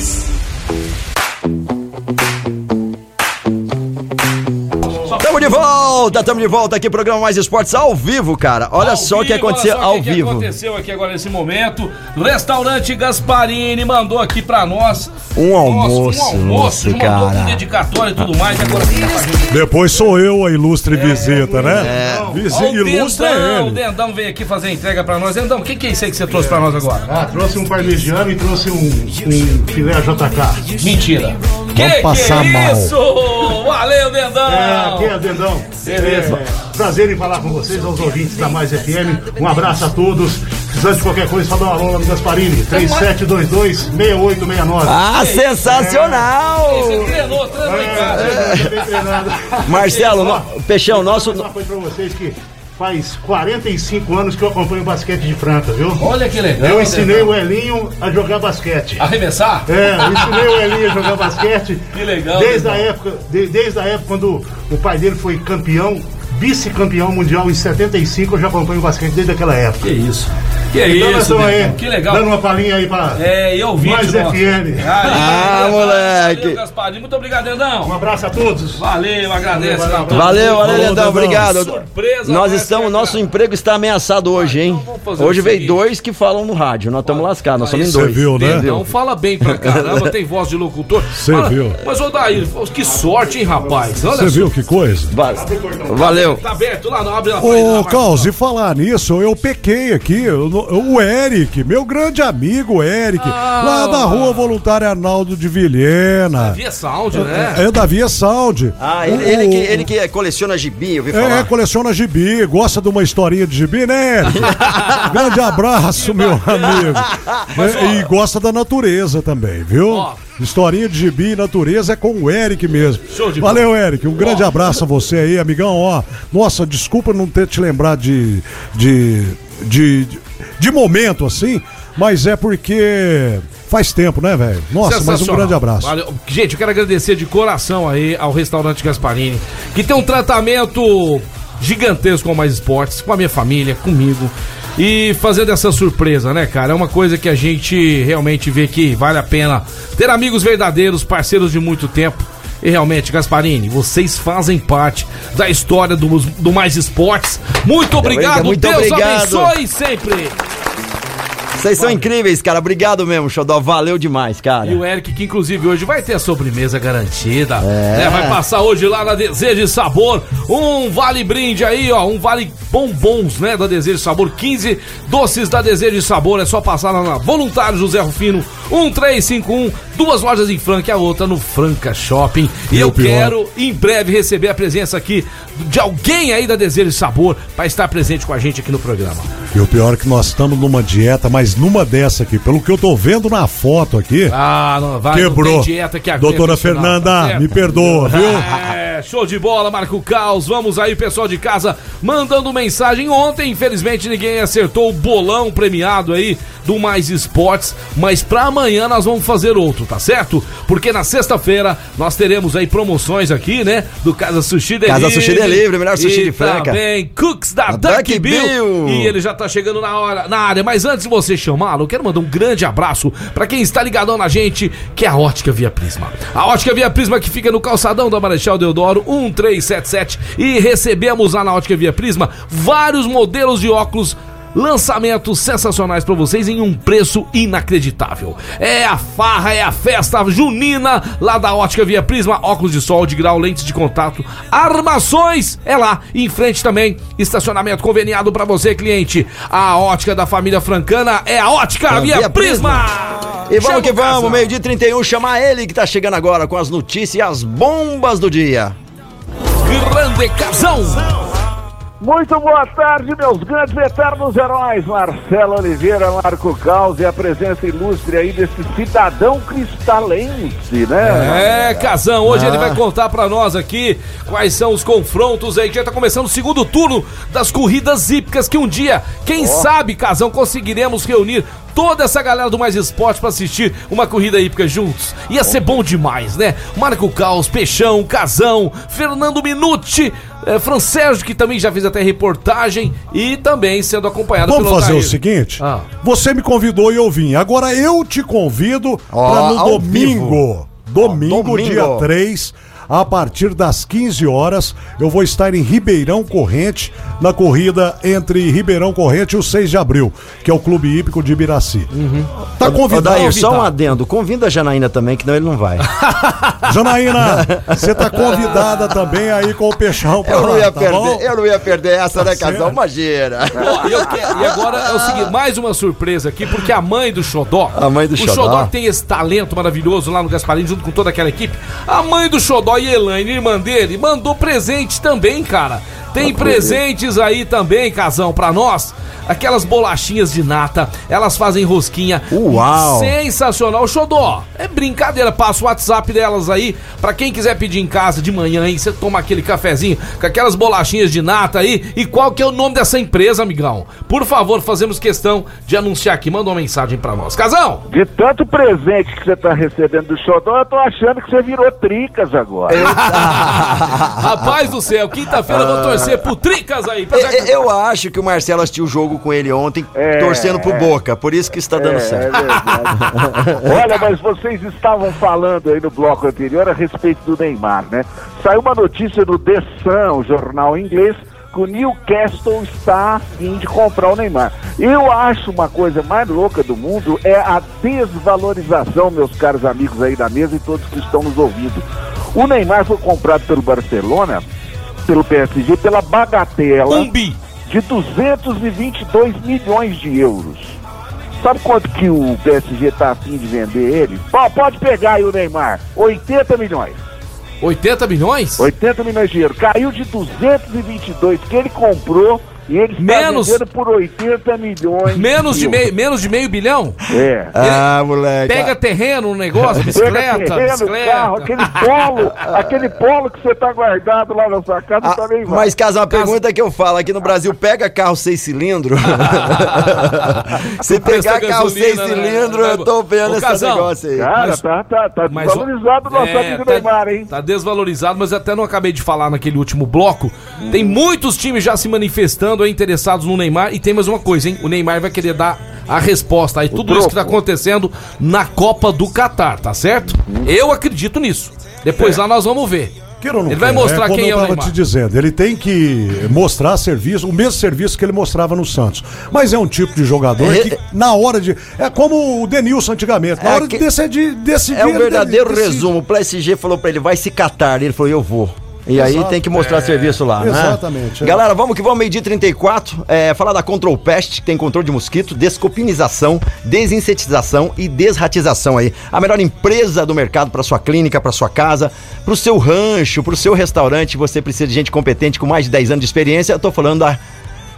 Volta, tamo de volta aqui, programa Mais Esportes ao vivo, cara. Olha Ao só o que vivo, aconteceu olha só ao o que que vivo. aconteceu aqui agora nesse momento. Restaurante Gasparini mandou aqui pra nós. Um Nossa, almoço, um almoço, nossa, cara. dedicatória e tudo mais. e Agora gente. Depois sou eu a ilustre visita, né? Visi- Ó, o ilustre Dendão, é o ele. Dendão veio aqui fazer a entrega pra nós. Dendão, o que, que é isso aí que você trouxe pra nós agora? Ah, trouxe um parmegiano e trouxe um, um filé JK. Mentira. Vamos passar que mal. isso? Valeu, Dendão! É, aqui é Dendão. Beleza. É, prazer em falar com vocês, aos ouvintes da Mais FM. Um abraço a todos. Precisando de qualquer coisa, só dá uma alô lá no Gasparini. 3722-6869. Ah, sensacional! Você treinou, treinou. É. Marcelo, no- Peixão, nosso. Uma coisa pra vocês que faz 45 anos que eu acompanho basquete de Franca, viu? Olha que legal. Eu ensinei Dendão. o Elinho a jogar basquete. Arremessar? É, eu ensinei o Elinho a jogar basquete. *laughs* Que legal, Desde a Dendão. época, de- desde a época quando o pai dele foi campeão, vice-campeão mundial em 75, eu já acompanho o basquete desde aquela época. Que isso. Que Então nós isso, estamos Dendão. aí, Que legal. Dando uma palhinha aí pra É, eu vi. Mais FM. Ah, moleque. Valeu, Gasparinho. Muito obrigado, Dendão. Um abraço a todos. Valeu, agradece. Valeu. Valeu, valeu, Lendão, Dendão. obrigado. Surpresa, Nós estamos, ser, nosso emprego está ameaçado hoje, hein? vamos fazer Hoje veio seguinte. dois que falam no rádio, nós estamos lascados, nós somos em Você dois. viu, né? Dendão fala bem pra caramba, tem voz de locutor. Cê Fala- viu. Mas, ô Daí, que sorte, hein, rapaz? Você viu que coisa? Va- Valeu. Tá aberto lá, não abre Ô. Caos, e falar nisso, eu pequei aqui. eu o Eric, meu grande amigo Eric, Ah. lá da rua Voluntária Arnaldo de Vilhena. Via Sound, né? É da Via Sound. Ah, ele, O- ele que, ele que coleciona gibi, eu ouvi É, falar. coleciona gibi, gosta de uma historinha de gibi, né, Eric? *laughs* Grande abraço, meu amigo. É, e gosta da natureza também, viu? Ó. Historinha de gibi e natureza é com o Eric mesmo. Show de Valeu, Eric. Um grande abraço a você aí, amigão. Ó, nossa, desculpa não ter te lembrado de, de, de, de momento assim, mas é porque faz tempo, né, velho? Nossa, mas um grande abraço. Valeu. Gente, eu quero agradecer de coração aí ao restaurante Gasparini, que tem um tratamento gigantesco com Mais Esportes, com a minha família, comigo. E fazendo essa surpresa, né, cara? É uma coisa que a gente realmente vê que vale a pena ter amigos verdadeiros, parceiros de muito tempo. E realmente, Gasparini, vocês fazem parte da história do, do Mais Esportes. Muito obrigado, muito Deus obrigado. abençoe sempre. Vocês são incríveis, cara. Obrigado mesmo, Xodó. Valeu demais, cara. E o Eric, que inclusive hoje vai ter a sobremesa garantida. É. né? Vai passar hoje lá na Desejo e Sabor. Um vale brinde aí, ó. Um vale bombons, né? Da Desejo e Sabor. 15 doces da Desejo e Sabor. É só passar lá na Voluntário José Rufino 1351. Duas lojas em Franca e a outra no Franca Shopping. E eu pior- quero em breve receber a presença aqui de alguém aí da Desejo e Sabor para estar presente com a gente aqui no programa. E o pior é que nós estamos numa dieta, mas numa dessa aqui, pelo que eu tô vendo na foto aqui, Ah, não vai. quebrou. Não dieta que Doutora tá Fernanda, certo? me perdoa, viu? É, show de bola, Marco Caos. Vamos aí, pessoal de casa, mandando mensagem. Ontem, infelizmente, ninguém acertou o bolão premiado aí do Mais Esportes, mas pra amanhã nós vamos fazer outro, tá certo? Porque na sexta-feira nós teremos aí promoções aqui, né? Do Casa Sushi Delivery. Casa Sushi Delivery, melhor sushi e de Franca. Também Cooks da Duck, Bill. Bill. E ele já tá chegando na hora, na área. Mas antes de você chamá-lo, eu quero mandar um grande abraço pra quem está ligadão na gente, que é a Ótica Via Prisma. A Ótica Via Prisma que fica no calçadão da Marechal Deodoro 1377 e recebemos lá na Ótica Via Prisma vários modelos de óculos Lançamentos sensacionais pra vocês em um preço inacreditável. É a farra, é a festa junina lá da Ótica Via Prisma, óculos de sol, de grau, lentes de contato, armações, é lá. Em frente também, estacionamento conveniado pra você, cliente. A ótica da família francana é a Ótica Via, Via Prisma. E vamos Chama que vamos, meio-dia e 31, chamar ele que tá chegando agora com as notícias e as bombas do dia. Grande casão. Muito boa tarde, meus grandes eternos heróis. Marcelo Oliveira, Marco Caos e a presença ilustre aí desse cidadão cristalense, né? É, Casão, hoje Ah. ele vai contar pra nós aqui quais são os confrontos aí, que já tá começando o segundo turno das corridas hípicas, que um dia, quem sabe, Casão, conseguiremos reunir toda essa galera do Mais Esporte pra assistir uma corrida hípica juntos. Ia ser bom demais, né? Marco Caos, Peixão, Casão, Fernando Minuti, eh, Fran Sérgio, que também já fez até reportagem, e também sendo acompanhado Vamos fazer Otair. o seguinte? Ah. Você me convidou e eu vim. Agora eu te convido Ó, para no domingo. vivo. Domingo, domingo. dia 3, a partir das 15 horas, eu vou estar em Ribeirão Corrente, na corrida entre Ribeirão Corrente e o 6 de abril, que é o Clube Hípico de Ibiraci. Tá Ô, convidado. Daí, só um adendo. Convida a Janaína também, que não ele não vai. *laughs* Janaína, você tá convidada também aí com o Peixão pra Eu não lá, ia tá perder, bom? eu não ia perder essa, né, casal? certo. Imagina. Ó, e, e agora é o seguinte, mais uma surpresa aqui, porque a mãe do Xodó, A mãe do o Xodó. Xodó tem esse talento maravilhoso lá no Gasparinho, junto com toda aquela equipe, a mãe do Xodó e Elaine, irmã dele, mandou presente também, cara. Tem presentes aí também, casão, pra nós. Aquelas bolachinhas de nata, elas fazem rosquinha. Uau. Sensacional. Xodó, é brincadeira. Passa o WhatsApp delas aí, pra quem quiser pedir em casa de manhã aí, você toma aquele cafezinho com aquelas bolachinhas de nata aí. E qual que é o nome dessa empresa, amigão? Por favor, fazemos questão de anunciar aqui. Manda uma mensagem pra nós. Casão! De tanto presente que você tá recebendo do Xodó, eu tô achando que você virou tricas agora. *laughs* Rapaz do céu, quinta-feira eu vou torcer pro Tricas aí. pra- Eu, eu acho que o Marcelo assistiu o jogo com ele ontem, É, torcendo pro Boca. Por isso que está dando É, certo. é verdade. *laughs* Olha, mas vocês estavam falando aí no bloco anterior a respeito do Neymar, né? Saiu uma notícia no The Sun, o jornal inglês, que o Newcastle está a fim de comprar o Neymar. Eu acho uma coisa mais louca do mundo é a desvalorização, meus caros amigos aí da mesa e todos que estão nos ouvindo. O Neymar foi comprado pelo Barcelona, pelo PSG, pela bagatela Um bi. de 222 milhões de euros. Sabe quanto que o PSG tá afim de vender ele? Pô, pode pegar aí o Neymar. 80 milhões. 80 milhões? 80 milhões de euros. Caiu de 222 que ele comprou e ele está Menos- vendendo por 80 milhões. Menos de, meio, menos de meio bilhão? É. Ah, moleque. Pega terreno, um negócio, bicicleta, Pega terreno, bicicleta. carro, aquele polo, aquele polo que você tá guardado lá na sua casa Ah, também vai. mas, Casa, uma pergunta que eu falo aqui no Brasil: pega carro seis cilindros? *laughs* Se pegar carro seis né? cilindros, eu tô vendo Ô, esse Casão, negócio aí. Cara, mas- tá, tá, tá Mas, desvalorizado o nosso é, amigo tá- Neymar, hein? Tá desvalorizado, mas até não acabei de falar naquele último bloco. Tem muitos times já se manifestando aí, interessados no Neymar. E tem mais uma coisa, hein? O Neymar vai querer dar a resposta aí. Tudo isso que tá acontecendo na Copa do Catar, tá certo? Eu acredito nisso. Depois lá nós vamos ver. Queira ou não Ele vai queira, mostrar como quem é o Neymar. te dizendo, ele tem que mostrar serviço, o mesmo serviço que ele mostrava no Santos. Mas é um tipo de jogador É- que, na hora de. É como o Denilson antigamente, na É hora que- de decidir. decidir É um ele verdadeiro resumo. O PSG falou pra ele, vai se catar. Ele falou, eu vou. E aí Exato. tem que mostrar É, serviço lá, né? exatamente, é. Galera, vamos que vamos, meio-dia 34. É, falar da Control Pest, que tem controle de mosquito, descopinização, desinsetização e desratização aí. A melhor empresa do mercado para sua clínica, para sua casa, para o seu rancho, para o seu restaurante. Você precisa de gente competente com mais de 10 anos de experiência. Eu tô falando da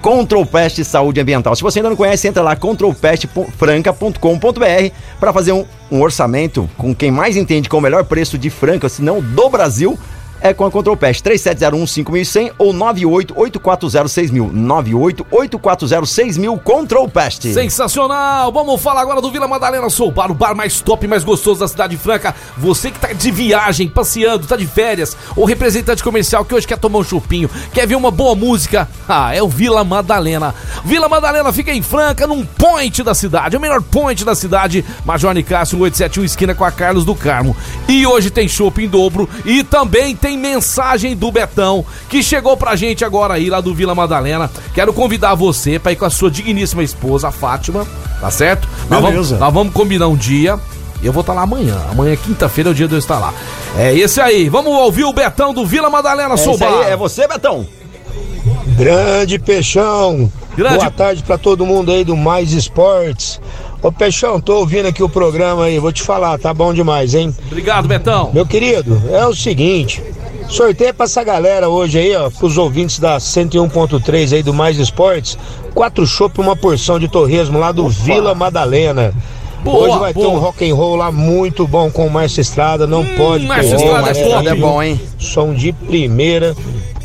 Control Pest Saúde Ambiental. Se você ainda não conhece, entra lá controlpestfranca.com.br para fazer um, um orçamento com quem mais entende com o melhor preço de Franca, se não do Brasil. É com a Control Pest 3701-5100 ou 988406000. 988406000 Control Pest. Sensacional! Vamos falar agora do Vila Madalena Soul Bar, o bar mais top e mais gostoso da cidade franca. Você que tá de viagem, passeando, tá de férias, ou representante comercial que hoje quer tomar um chupinho, quer ver uma boa música, ah, é o Vila Madalena. Vila Madalena fica em Franca, num point da cidade, o melhor point da cidade, Major Nicásio 871, esquina com a Carlos do Carmo. E hoje tem chopp em dobro e também tem mensagem do Betão, que chegou pra gente agora aí lá do Vila Madalena. Quero convidar você pra ir com a sua digníssima esposa, a Fátima, tá certo? Nós vamos, Beleza. nós vamos combinar um dia. Eu vou estar lá amanhã. Amanhã, quinta-feira, é o dia de eu estar lá. É esse aí. Vamos ouvir o Betão do Vila Madalena É, aí, é você, Betão? Grande Peixão. Grande. Boa tarde pra todo mundo aí do Mais Esportes. Ô Peixão, tô ouvindo aqui o programa aí, vou te falar, tá bom demais, hein? Obrigado, Betão. Meu querido, é o seguinte, sorteio pra essa galera hoje aí, ó, pros ouvintes da 101.3 aí do Mais Esportes, quatro chopp e uma porção de torresmo lá do Vila Madalena. Boa, hoje vai ter boa. um rock and roll lá muito bom com o Márcio Estrada, não pode Márcio perder, Estrada é top. é bom, hein? Som de primeira.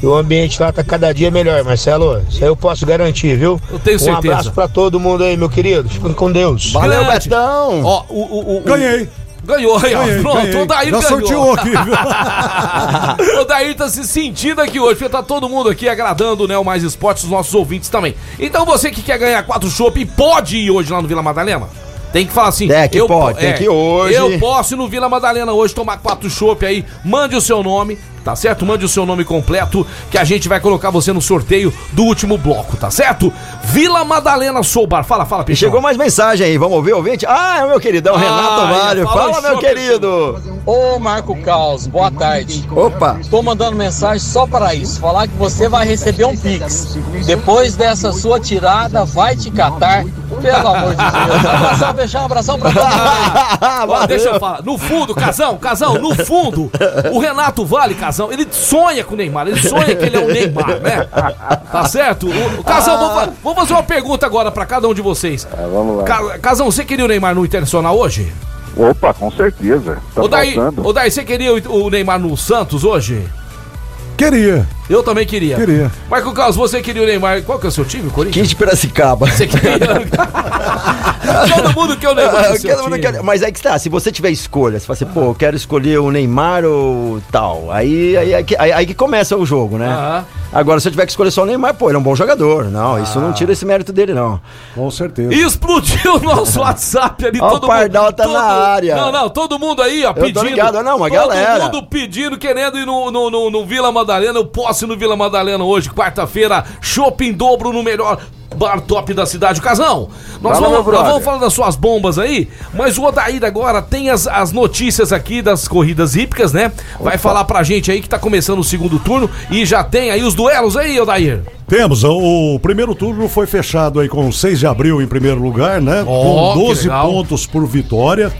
E o ambiente lá tá cada dia melhor, Marcelo. Isso aí eu posso garantir, viu? Eu tenho um certeza. abraço pra todo mundo aí, meu querido. Fiquem com Deus. Valeu, Grande. Betão! Ó, o, o, o, Ganhei. Ganhou aí, ó. Ganhei, Pronto, ganhei. o Dair Já ganhou. sorteou aqui, *laughs* o Dair tá se sentindo aqui hoje, porque tá todo mundo aqui agradando, né, o Mais Esportes, os nossos ouvintes também. Então você que quer ganhar quatro chopp, pode ir hoje lá no Vila Madalena? Tem que falar assim. É, que pode, tem que ir hoje. Eu posso ir no Vila Madalena hoje tomar quatro chopp aí. Mande o seu nome, tá certo? Mande o seu nome completo, que a gente vai colocar você no sorteio do último bloco, tá certo? Vila Madalena Soubar. Fala, fala, Peixão. chegou mais mensagem aí, vamos ouvir, ouvinte? Ah, é o meu queridão, Ah, Renato Valho. fala Fala, meu querido. Ô Marco Caos, boa tarde. Opa. Tô mandando mensagem só para isso, falar que você vai receber um Pix. Depois dessa sua tirada, vai te catar. Pelo amor de Deus. Abração, fechar, um abração pra *laughs* todo deixa eu falar. No fundo, Casão, Casão, no fundo, o Renato Vale, Casão, ele sonha com o Neymar. Ele sonha que ele é o Neymar, né? Tá certo? O, o Casão, vou, fa- vou fazer uma pergunta agora pra cada um de vocês. vamos lá. Ca- Casão, você queria o Neymar no Internacional hoje? Opa, com certeza. Tá Ô, Daí, ô, Daí, você queria o o Neymar no Santos hoje? Queria. Eu também queria. Queria. Marco Carlos, você queria o Neymar. Qual que é o seu time, Corinthians? 15 de Piracicaba. Você queria. *laughs* Todo mundo quer o Neymar. time. quer- Mas aí que está, se você tiver escolha, você fala assim, pô, eu quero escolher o Neymar ou tal. Aí, aí, aí, que- aí- aí que começa o jogo, né? Aham. Agora, se eu tiver que escolher só o Neymar, pô, ele é um bom jogador. Não, isso não tira esse mérito dele, não. Com certeza. Explodiu o nosso *laughs* WhatsApp ali, todo o Pardal mundo. tá todo- na área. Não, não, todo mundo aí, ó, Eu tô pedindo. ligado, não, uma todo galera. mundo pedindo, querendo ir no, no, no, no Vila Madalena. Eu posso ir no Vila Madalena hoje, quarta-feira. Shopping dobro no melhor. Bar top da cidade, Casão. Nós, Fala, vamos, nós vamos falar das suas bombas aí, mas o Odair agora tem as, as notícias aqui das corridas hípicas, né? Vai falar pra gente aí que tá começando o segundo turno e já tem aí os duelos aí, Odair. Temos, o, o primeiro turno foi fechado aí com 6 de abril em primeiro lugar, né? Ó, com que 12 legal. pontos por vitória.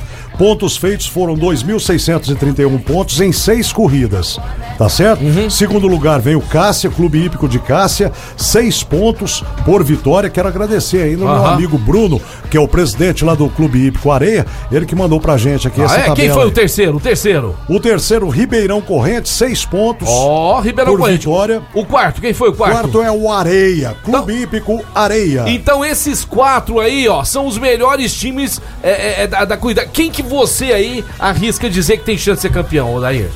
Pontos feitos foram 2.631 pontos em seis corridas, tá certo? Uhum. Segundo lugar vem o Cássia, Clube Hípico de Cássia, seis pontos por vitória. Quero agradecer ainda o meu amigo Bruno, que é o presidente lá do Clube Hípico Areia, ele que mandou pra gente aqui Ah, essa é? tabela. Quem foi o aí. terceiro? O terceiro. O terceiro, Ribeirão Corrente, seis pontos. Ó, Ribeirão por Corrente. vitória. O quarto, quem foi o O quarto? quarto é o Areia, Clube Hípico Areia. Então esses quatro aí, ó, são os melhores times é, é, é, da, da corrida. Quem que você aí arrisca dizer que tem chance de ser campeão, Odair?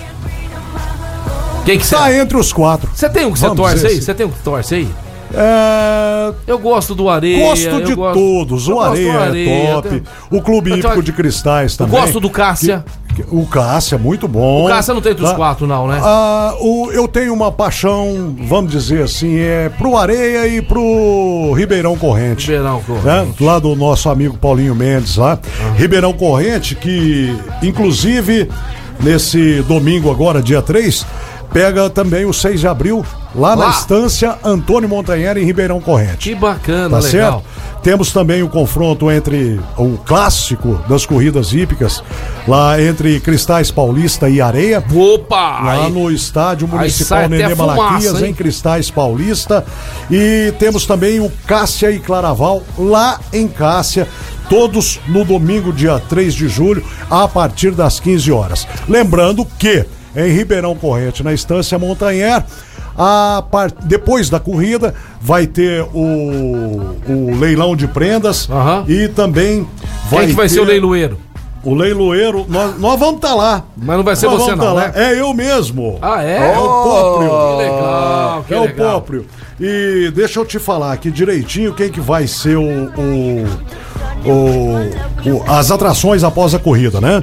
Quem que você... Tá entre os quatro. Você tem um que você Vamos torce dizer aí? assim. Você tem um que torce aí? É, Eu gosto do Areia. Gosto eu de gosto- todos. eu O gosto do Areia é top. O Clube Eu Hípico de Cristais Eu também. gosto do Cássia. O Cássia, muito bom. O Cássia não tem entre os Tá? quatro, não, né? Ah, o, eu tenho uma paixão, vamos dizer assim, é pro Areia e pro Ribeirão Corrente. Ribeirão Corrente. né? Lá do nosso amigo Paulinho Mendes lá. Ribeirão Corrente, que inclusive nesse domingo agora, dia 3, pega também o 6 de abril lá, na Lá. estância Antônio Montanheri em Ribeirão Corrente. Que bacana, Tá legal. certo? Temos também o confronto entre o clássico das corridas hípicas, lá entre Cristais Paulista e Areia. Opa! Lá aí- no estádio municipal Nenê Malaquias, em Cristais Paulista. E temos também o Cássia e Claraval, lá em Cássia. Todos no domingo, dia 3 de julho, a partir das 15 horas. Lembrando que em Ribeirão Corrente, na Estância Montanher, a par- depois da corrida, vai ter o, o leilão de prendas e também vai Quem que vai ter ser o leiloeiro? O leiloeiro, nós, nós vamos estar lá. Mas não vai ser Nós você não, tá né? lá. É eu mesmo. Ah, é? É o próprio. Que legal, que é legal. o próprio. E deixa eu te falar aqui direitinho quem que vai ser o, o- o- o- as atrações após a corrida, né?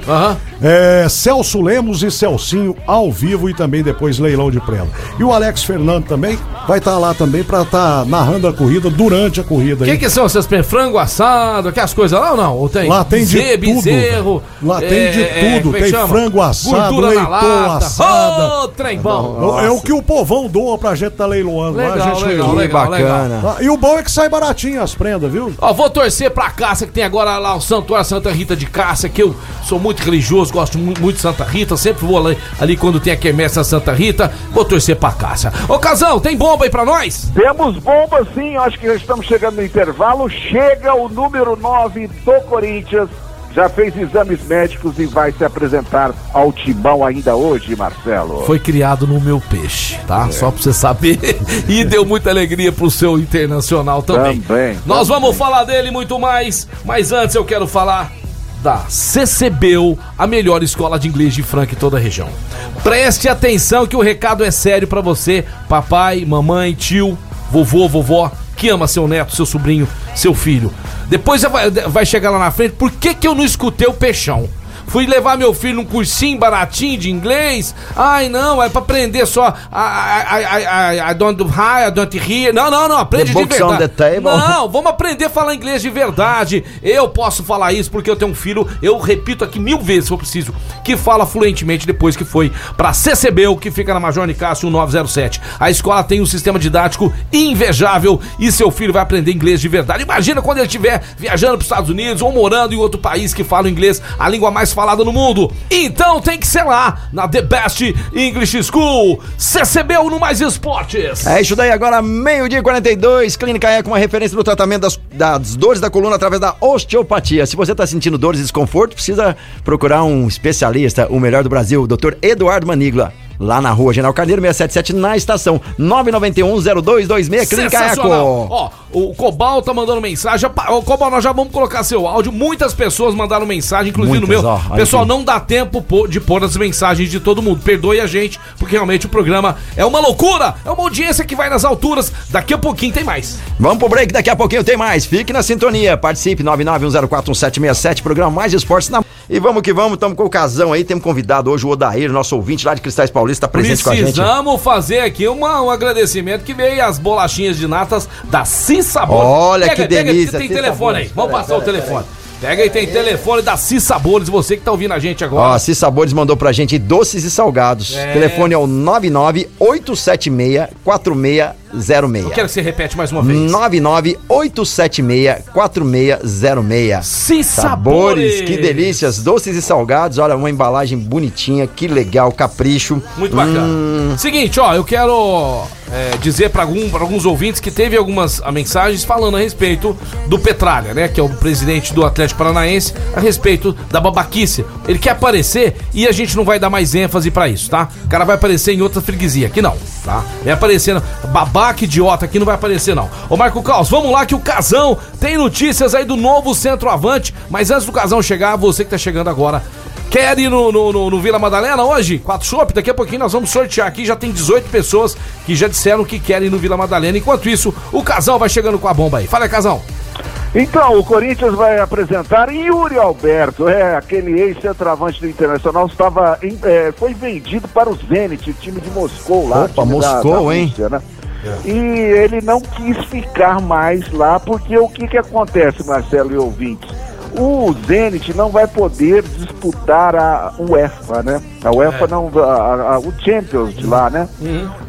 É, Celso Lemos e Celcinho ao vivo e também depois leilão de prenda. E o Alex Fernando também vai estar lá também para estar narrando a corrida durante a corrida. O que, que são essas frango assado, aquelas coisas lá ou não? Ou tem? Lá tem de tudo, bezerro. Lá tem de é, tudo. como é Tem chama? frango assado, Gordura leitão lata. assada. Ô, trem bom. É o que o povão doa pra gente tá leiloando lá. Legal, A gente legal, leiloa. legal, legal. Ah, E o bom é que sai baratinho as prendas, viu? Ó, vou torcer pra que tem agora lá o Santuário Santa Rita de Cássia, que eu sou muito religioso, gosto mu- muito de Santa Rita, sempre vou ali, ali quando tem a quermesse Santa Rita, vou torcer pra Cássia. Ô, Casão, tem bomba aí pra nós? Temos bomba sim, acho que já estamos chegando no intervalo. Chega o número 9 do Corinthians. Já fez exames médicos e vai se apresentar ao Timão ainda hoje, Marcelo. Foi criado no meu peixe, tá? Só pra você saber. *laughs* E deu muita alegria pro seu internacional também. Também, Nós vamos falar dele muito mais, mas antes eu quero falar da CCBU, a melhor escola de inglês de Franca em toda a região. Preste atenção que o recado é sério pra você, papai, mamãe, tio, vovô, vovó, que ama seu neto, seu sobrinho, seu filho. Depois vai, vai chegar lá na frente, por que que eu não escutei o peixão? Fui levar meu filho num cursinho baratinho de inglês. Ai, não, é pra aprender só. I, I, I don't high, I don't hear. Não, não, não, aprende The de verdade. the. Não, vamos aprender a falar inglês de verdade. Eu posso falar isso porque eu tenho um filho, eu repito aqui mil vezes se eu preciso, que fala fluentemente depois que foi pra CCBU, que fica na Major Nicásio 1907. A escola tem um sistema didático invejável e seu filho vai aprender inglês de verdade. Imagina quando ele estiver viajando pros Estados Unidos ou morando em outro país que fala inglês, a língua mais falada no mundo. Então tem que ser lá, na The Best English School, CCBU no Mais Esportes. É isso daí, agora meio-dia e 42, Clínica Eco, uma referência no tratamento das, das dores da coluna através da osteopatia. Se você está sentindo dores e desconforto, precisa procurar um especialista, o melhor do Brasil, o Dr. Eduardo Manigla. Lá na rua General Carneiro 677, na estação 991-0226, Clínica Eco. Ó, o Cobal tá mandando mensagem. Ô, Cobal, nós já vamos colocar seu áudio. Muitas pessoas mandaram mensagem, inclusive Muitas, no meu. ó, Pessoal, não dá tempo de pôr as mensagens de todo mundo. Perdoe a gente, porque realmente o programa é uma loucura. É uma audiência que vai nas alturas. Daqui a pouquinho tem mais. Vamos pro break, daqui a pouquinho tem mais. Fique na sintonia, participe 991041767, programa Mais Esportes na... E vamos que vamos, estamos com o casão aí, temos convidado hoje o Odair, nosso ouvinte lá de Cristais Paulista, presente com a gente. Precisamos fazer aqui uma, um agradecimento que veio as bolachinhas de natas da Cissabores. Olha que delícia, tem Cis telefone aí. Sabores. Vamos Pera, passar o pera, telefone. Pega aí, tem telefone da Cissabores. Você que tá ouvindo a gente agora. Ó, Cis Sabores mandou pra gente doces e salgados. É. Telefone é o 998764606. Eu quero que você repete mais uma vez. 998764606. Cis Sabores, Sabores. que delícias, doces e salgados. Olha, uma embalagem bonitinha, que legal, capricho. Muito bacana. Hum, Seguinte, ó, eu quero é, dizer para algum, alguns ouvintes que teve algumas mensagens falando a respeito do Petralha, né? Que é o presidente do Atlético Paranaense, a respeito da babaquice. Ele quer aparecer e a gente não vai dar mais ênfase pra isso, tá? O cara vai aparecer em outra freguesia, aqui não, tá? Vem aparecendo, babaca idiota aqui não vai aparecer não. Ô Marco Caos, vamos lá que o Casão tem notícias aí do novo centroavante, mas antes do Casão chegar, você que tá chegando agora, Quer ir no, no, no- no Vila Madalena hoje? Quatro Chopp? Daqui a pouquinho nós vamos sortear aqui. Já tem 18 pessoas que já disseram que querem ir no Vila Madalena. Enquanto isso, o Casão vai chegando com a bomba aí. Fala, Casão. Então, o Corinthians vai apresentar Yuri Alberto, é aquele ex-centroavante do Internacional, estava em- é, foi vendido para o Zenit, o time de Moscou lá. Opa, time da- Moscou, da hein? Rússia, né? E ele não quis ficar mais lá, porque o que, que acontece, Marcelo e ouvintes? O Zenit não vai poder disputar a UEFA, né? A UEFA não. a- a- o Champions de lá, né?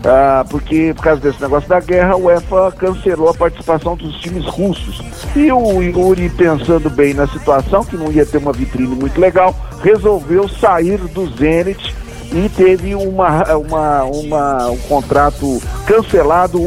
Ah, porque por causa desse negócio da guerra, a UEFA cancelou a participação dos times russos. E o Yuri, pensando bem na situação, que não ia ter uma vitrine muito legal, resolveu sair do Zenit e teve uma, uma, uma- um contrato cancelado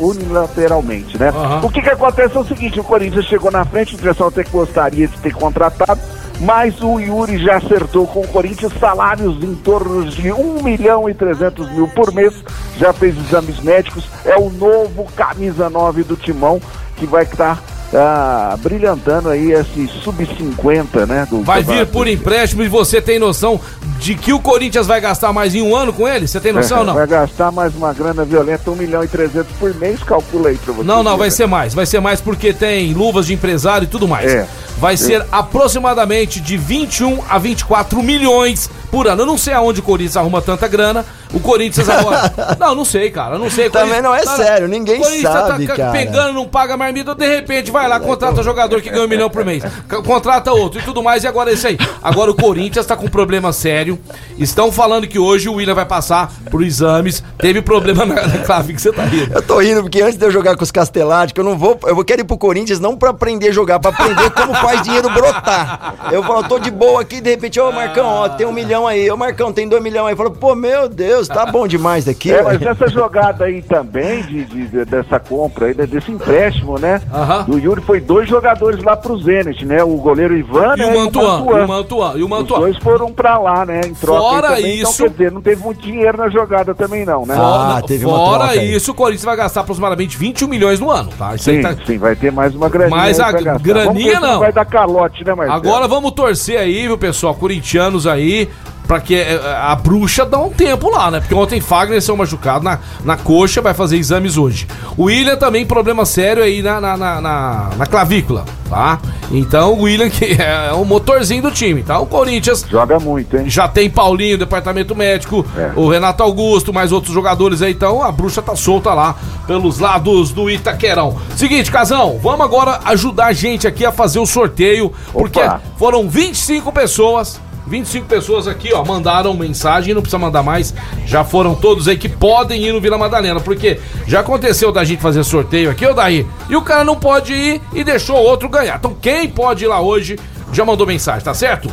unilateralmente, né? O que que acontece é o seguinte, o Corinthians chegou na frente, o direção até que gostaria de ter contratado, mas o Yuri já acertou com o Corinthians salários em torno de 1 milhão e 300 mil por mês, já fez exames médicos, é o novo camisa 9 do Timão, que vai estar ah, brilhantando aí esse sub-50, né? Do Vai vir por empréstimo e você tem noção de que o Corinthians vai gastar mais em um ano com ele? Você tem noção ou não? Vai gastar mais uma grana violenta, 1 milhão e 300 por mês, calcula aí pra você. Não, não, ver, vai ser mais. Vai ser mais porque tem luvas de empresário e tudo mais. É. Vai É. ser aproximadamente de 21 a 24 milhões por ano. Eu não sei aonde o Corinthians arruma tanta grana. O Corinthians agora. *laughs* não, não sei, cara. Não sei. Também não é sério, ninguém o Corinthians sabe, tá cara. pegando, não paga marmita, de repente vai lá, contrata jogador que ganha um milhão por mês. Contrata outro e tudo mais. E agora é isso aí. Agora o Corinthians tá com um problema sério. Estão falando que hoje o William vai passar por exames. Teve problema na, na clave que você tá rindo. Eu tô rindo porque antes de eu jogar com os Castelados, que eu não vou. Eu vou querer ir pro Corinthians não pra aprender a jogar, pra aprender como faz dinheiro brotar. Eu falo, tô de boa aqui, de repente, ô Marcão, ó, tem um milhão aí, ô Marcão, tem dois milhões aí. Eu falo, pô, meu Deus, tá bom demais daqui. É, mas essa jogada aí também, de, de- de- dessa compra aí, desse empréstimo, né? Do Yuri foi dois jogadores lá pro Zenit, né? O goleiro Ivan E né, o Mantuan, e o Mantuan, e o Mantuan. Os dois foram pra lá, né? Em troca Fora também, isso- Então, quer dizer, não teve muito dinheiro na jogada também não, né? Ah, Fora, fora isso, o Corinthians vai gastar aproximadamente 21 milhões no ano, tá? Isso aí Sim, tá- sim, vai ter mais uma graninha. Mas a graninha não. Vai dar calote, né, Marcelo? Agora vamos torcer aí, viu, pessoal, corintianos aí, pra que eh, a bruxa dá um tempo lá, né? Porque ontem Fagner saiu machucado na, na coxa, vai fazer exames hoje. O William também, problema sério aí na, na, na, na- na clavícula, tá? Então o William, que *laughs* é o motorzinho do time, tá? O Corinthians. Joga muito, hein? Já tem Paulinho, departamento médico, o Renato Augusto, mais outros jogadores aí, então a bruxa tá solta lá pelos lados do Itaquerão. Seguinte, Casão, vamos agora ajudar a gente aqui a fazer o sorteio, porque foram 25 pessoas. 25 pessoas aqui, ó, mandaram mensagem, não precisa mandar mais. Já foram todos aí que podem ir no Vila Madalena, porque já aconteceu da gente fazer sorteio aqui, ô daí, e o cara não pode ir e deixou o outro ganhar. Então quem pode ir lá hoje já mandou mensagem, tá certo?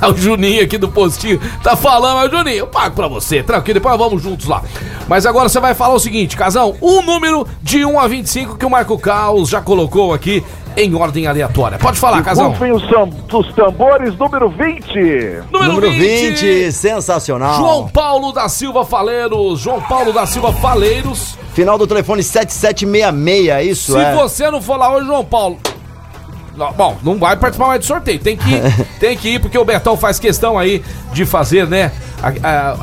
Ah, *laughs* O Juninho aqui do postinho tá falando, mas Juninho, eu pago pra você, tranquilo, depois vamos juntos lá. Mas agora você vai falar o seguinte, Casão, um número de 1 a 25 que o Marco Caos já colocou aqui em ordem aleatória. Pode falar, Casão. Rufem os tam- dos tambores, número 20. Número 20, sensacional. João Paulo da Silva Faleiros, João Paulo da Silva Faleiros. Final do telefone 7766, é isso? Se é. você não for lá hoje, João Paulo. Não, Bom, não vai participar mais do sorteio. Tem que ir, *laughs* tem que ir, porque o Betão faz questão aí de fazer, né? A- a-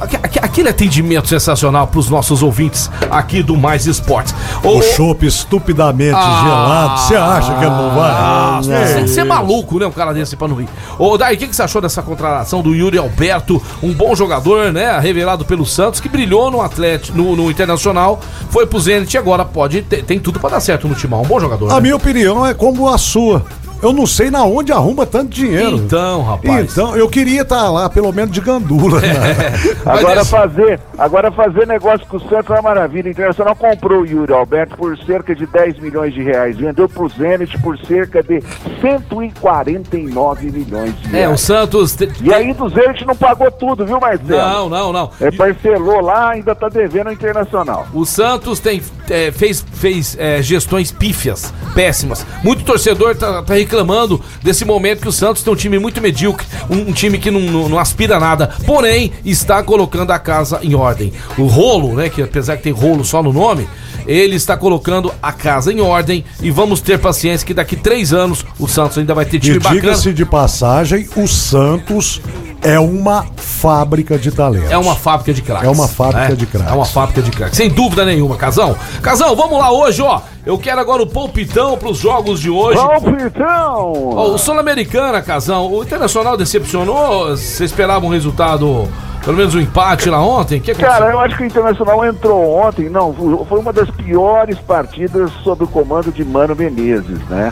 aquele atendimento sensacional pros nossos ouvintes aqui do Mais Esportes. O chopp estupidamente Ah. gelado. Você acha que ele não vai? Ah, você tem que ser maluco, né? Um cara desse pra não ir. Ô, Daí, o que, que você achou dessa contratação do Yuri Alberto? Um bom jogador, né? Revelado pelo Santos, que brilhou no Atlético, no, no Internacional, foi pro Zenit e agora pode. ter- tem tudo pra dar certo no timão. Um bom jogador. A né? minha opinião é como a sua. Eu não sei na onde arruma tanto dinheiro. Então, rapaz. Então, eu queria estar lá, pelo menos de gandula. né? *laughs* Agora fazer, agora fazer negócio com o Santos é uma maravilha. O Internacional comprou o Yuri Alberto por cerca de 10 milhões de reais. Vendeu pro Zenit por cerca de 149 milhões de É, reais. o Santos. te- E aí do Zenit não pagou tudo, viu, Marcelo? Não, não, não. É, parcelou lá, ainda tá devendo o Internacional. O Santos tem, é, fez, fez é, gestões pífias, péssimas. Muito torcedor tá, tá reclamando desse momento que o Santos tem um time muito medíocre, um, um time que não, não- não aspira a nada, porém está colocando a casa em ordem. O rolo, né, que apesar que tem rolo só no nome, ele está colocando a casa em ordem e vamos ter paciência que daqui três anos o Santos ainda vai ter E time bacana. diga-se de passagem, o Santos é uma fábrica de talento. É uma fábrica de craques. É uma fábrica né? de craques. É uma fábrica de craques. Sem dúvida nenhuma, Casão. Casão, vamos lá hoje, ó. Eu quero agora o palpitão pros jogos de hoje. Palpitão! Ó, o Sul-Americana, Casão, o Internacional decepcionou? Você esperava um resultado, pelo menos um empate lá ontem? Que? Cara, eu acho que o Internacional entrou ontem, não, foi uma das piores partidas sob o comando de Mano Menezes, né?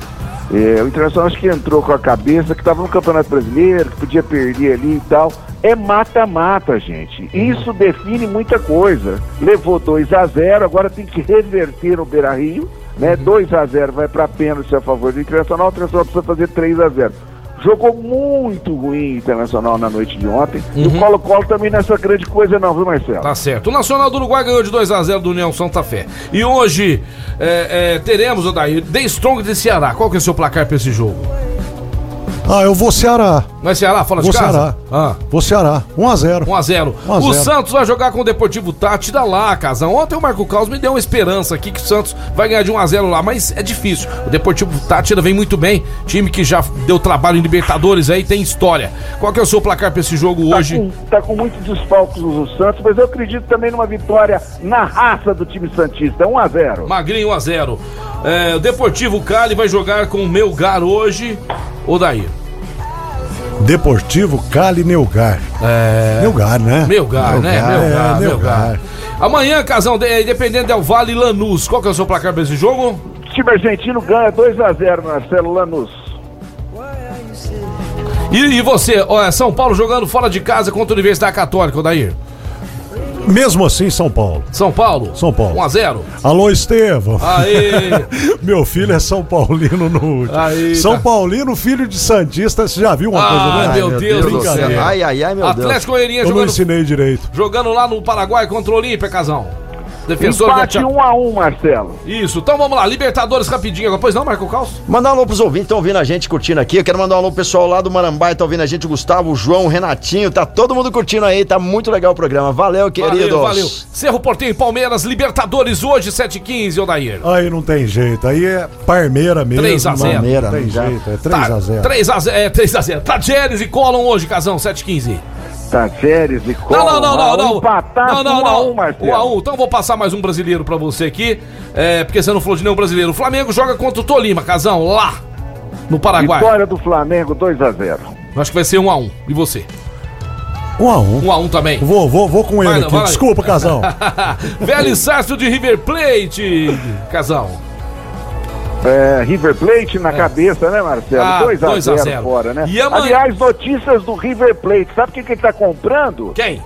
É, o Internacional acho que entrou com a cabeça que estava no Campeonato Brasileiro, que podia perder ali e tal. É mata-mata, gente. Isso define muita coisa. Levou 2 a 0 agora tem que reverter no Beira Rio, né? 2 a 0 vai para pênalti a favor do Internacional, o Internacional precisa fazer 3 a 0 Jogou muito ruim Internacional na noite de ontem. E o Colo-Colo também nessa grande coisa não, viu, Marcelo? Tá certo. O Nacional do Uruguai ganhou de 2x0 do União Santa Fé. E hoje é, é, teremos, Odair, The Strong de Ceará. Qual que é o seu placar pra esse jogo? Ah, eu vou Ceará. Vai Ceará, fora Vou de casa? Ceará. Ah. Vou Ceará. 1x0. 1x0. 1 a O 0. Santos vai jogar com o Deportivo Tátira lá, Casão. Ontem o Marco Caos me deu uma esperança aqui que o Santos vai ganhar de 1x0 lá, mas é difícil. O Deportivo Tátira vem muito bem. Time que já deu trabalho em Libertadores aí, tem história. Qual que é o seu placar pra esse jogo hoje? Com, tá com muitos desfalques o Santos, mas eu acredito também numa vitória na raça do time Santista. 1 a 0 Magrinho 1x0. É, o Deportivo Cali vai jogar com o Melgar hoje. Odair. Deportivo Cali Neugar. É. Neugar, né? Melgar, né? Melgar, é, Melgar. Amanhã, Casão, de- Independente Del Vale e Lanús. Qual que é o seu placar pra esse jogo? O time argentino ganha 2 a 0 Marcelo Lanús. E, e você, ó, é São Paulo jogando fora de casa contra a Universidade Católica, Odair? Mesmo assim, São Paulo. São Paulo? São Paulo. 1x0. Alô, Estevão. Aê! *laughs* Meu filho é São Paulino no último. Aí, São tá. Paulino, filho de Santista. Você já viu uma coisa Ah, dessa? meu Deus do céu. Ai, ai, ai, meu Deus. Atlético Goianinha Eu não jogando, ensinei direito. jogando lá no Paraguai contra o Olímpia, Casão. Defensor Empate da 1 a 1 Marcelo. Isso, então vamos lá, Libertadores rapidinho agora. Pois não, Marco Caos? Mandar um alô pros ouvintes que estão ouvindo a gente curtindo aqui. Eu quero mandar um alô pro pessoal lá do Marambaia, tá ouvindo a gente, o Gustavo, o João, o Renatinho, tá todo mundo curtindo aí, tá muito legal o programa. Valeu, queridos. Valeu, valeu. Cerro Porteiro e Palmeiras, Libertadores hoje, 7h15, Odair. Aí não tem jeito. Aí é Parmeira mesmo. 3 a 0. Parmeira, não tem dá. jeito. É 3x0. 3x0, é 3x0. Tadjeres e Colom hoje, Casão, 7h15. Tajeres e Cola. Não, não, não, não, não. Empataço Não, não, 1 a não. 1 Marcelo. 1 a 1. Então eu vou passar mais um brasileiro pra você aqui. É, porque você não falou de nenhum brasileiro. O Flamengo joga contra o Tolima, Casão, lá no Paraguai. Vitória do Flamengo 2 a 0 Acho que vai ser 1 a 1. E você? 1x1. 1 a 1 também. Vou, vou, vou com ele Vai aqui. vai. Desculpa, casal. *laughs* Velho Sárcio de River Plate, Casão. É, River Plate na cabeça, né, Marcelo? Ah, 2 a 2 a 0 0. fora, né? Amanhã- Aliás, notícias do River Plate. Sabe quem que ele tá comprando? Quem?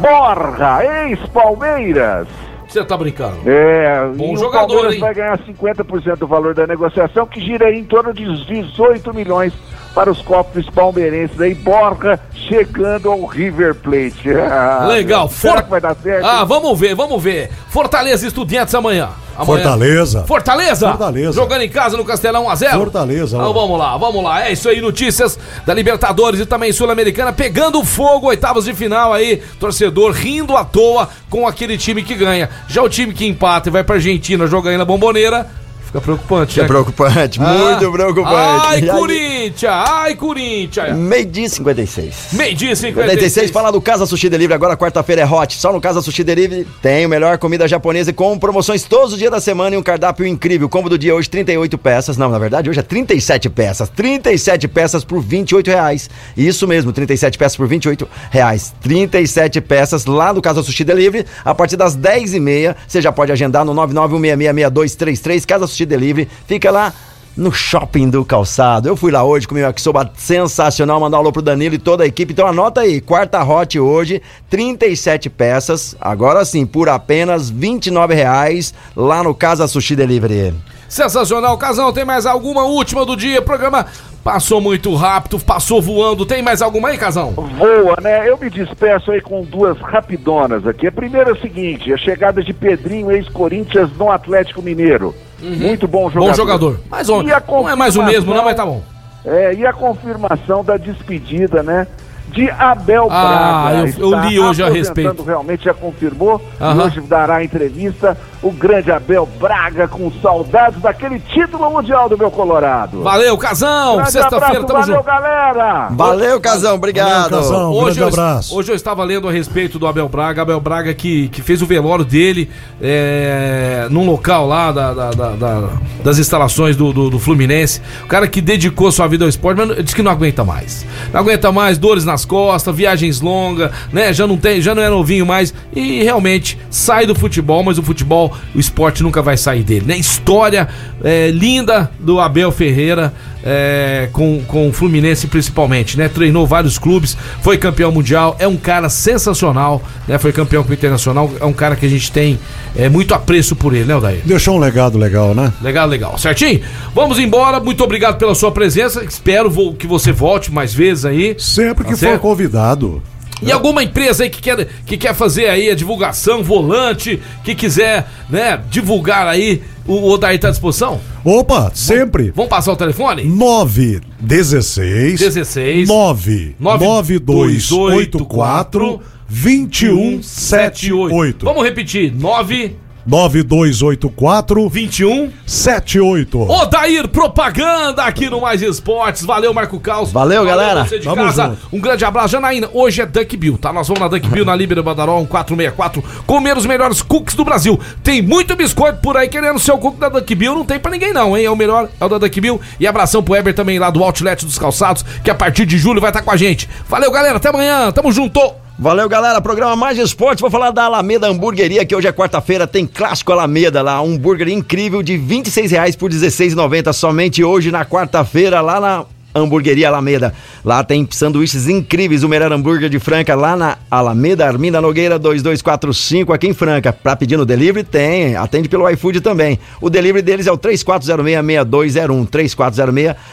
Borra, ex-Palmeiras. Você tá brincando? É, Bom jogador, o Palmeiras hein? vai ganhar 50% do valor da negociação, que gira aí em torno de 18 milhões para os cofres palmeirenses aí. Borra chegando ao River Plate. *laughs* Ah, Legal. Será For- que vai dar certo? Ah, vamos ver, vamos ver. Fortaleza Estudiantes amanhã. Amanhã. Fortaleza. Fortaleza? Fortaleza. Jogando em casa no Castelão 1x0? Fortaleza, Então vamos lá, vamos lá. É isso aí, notícias da Libertadores e também Sul-Americana pegando fogo, oitavas de final aí. Torcedor rindo à toa com aquele time que ganha. Já o time que empata e vai pra Argentina jogar aí na bomboneira, fica preocupante. É né? preocupante, muito preocupante. Ai, Corinthians! Ai, Corinthians! Meio-dia 56. Meio-dia 56. 56, falar do Casa Sushi Delivery. Agora quarta-feira é hot. Só no Casa Sushi Delivery tem o melhor comida japonesa com promoções todos os dias da semana e um cardápio incrível. Combo do dia hoje, 38 peças. Não, na verdade, hoje é 37 peças. 37 peças por 28 reais. Isso mesmo, 37 peças por 28 reais. 37 peças lá no Casa Sushi Delivery. A partir das 10h30, você já pode agendar no 991666233. Casa Sushi Delivery. Fica lá no shopping do calçado. Eu fui lá hoje, comi um yakisoba sensacional, mandar um alô pro Danilo e toda a equipe. Então anota aí, quarta hot hoje, 37 peças, agora sim, por apenas 29 reais lá no Casa Sushi Delivery. Sensacional, Casão, tem mais alguma última do dia? Programa passou muito rápido, passou voando. Tem mais alguma aí, Casão? Voa, né? Eu me despeço aí com duas rapidonas aqui. A primeira é o seguinte: a chegada de Pedrinho, ex-Corinthians, no Atlético Mineiro. Muito bom jogador. Bom jogador. Mais ou- E a não é mais o mesmo, não, mas tá bom. É, e a confirmação da despedida, né? De Abel Ah, Braga. eu- eu li hoje a respeito. Realmente já confirmou. E hoje dará a entrevista o grande Abel Braga com saudades daquele título mundial do meu Colorado. Valeu, Casão! Sexta-feira, abraço, tamo valeu, junto. galera! Valeu, Casão, obrigado. hoje, eu, hoje eu estava lendo a respeito do Abel Braga. Abel Braga que, que fez o velório dele é, num local lá da- da- da- da- das instalações do, do- do Fluminense. O cara que dedicou sua vida ao esporte, mas disse que não aguenta mais. Não aguenta mais, dores nas costas, viagens longas, né? Já não tem, já não é novinho mais. E realmente sai do futebol, mas o futebol, o esporte nunca vai sair dele, né? História é, linda do Abel Ferreira é, com, com o Fluminense principalmente, né? Treinou vários clubes, foi campeão mundial, é um cara sensacional, né? Foi campeão com o Internacional, é um cara que a gente tem é, muito apreço por ele, né, Odair? Deixou um legado legal, né? Legal, legal. Certinho? Vamos embora. Muito obrigado pela sua presença. Espero que você volte mais vezes aí. Sempre que Tá for certo? convidado. E alguma empresa aí que quer, que quer fazer aí a divulgação, volante, que quiser, né, divulgar aí, o, o Odair tá à disposição? Opa, sempre. Vamos passar o telefone? 9 16 16 9 9284 2178. Vamos repetir. 9 9284 21 78. Odair Propaganda aqui no Mais Esportes. Valeu, Marco Caos. Valeu, galera. Você de Tamo casa. junto. Um grande abraço. Janaína, hoje é Duck Bill, tá? Nós vamos na Duck Bill, na Líbera Badarol 1464, comer os melhores cookies do Brasil. Tem muito biscoito por aí querendo ser o cookie da Duck Bill. Não tem pra ninguém, não, hein? É o melhor, é o da Duck Bill. E abração pro Eber também lá do Outlet dos Calçados, que a partir de julho vai estar com a gente. Valeu, galera. Até amanhã. Tamo junto. Valeu, galera. Programa Mais Esportes. Vou falar da Alameda Hamburgueria, que hoje é quarta-feira. Tem clássico Alameda lá. Um hambúrguer incrível de 26 reais por R$ 16,90. Somente hoje, na quarta-feira, lá na Hamburgueria Alameda. Lá tem sanduíches incríveis. O melhor hambúrguer de Franca, lá na Alameda Arminda Nogueira 2245, aqui em Franca. Pra pedir no delivery, tem. Atende pelo iFood também. O delivery deles é o 3406-6201.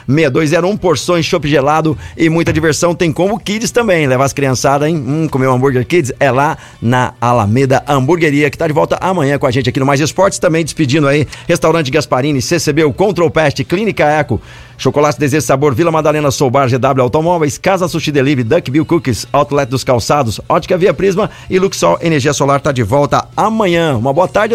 3406-6201. Porções, chopp gelado e muita diversão. Tem como Kids também. Levar as criançadas, hein? Hum, comer um hambúrguer Kids é lá na Alameda Hamburgueria, que tá de volta amanhã com a gente aqui no Mais Esportes. Também despedindo aí. Restaurante Gasparini, CCB, o Control Pest, Clínica Eco. Chocolate Desejo Sabor, Vila Madalena, Soubar, GW Automóveis, Casa Sushi Delivery, Duck Bill Cookies, Outlet dos Calçados, Ótica Via Prisma e Luxol Energia Solar tá de volta amanhã. Uma boa tarde.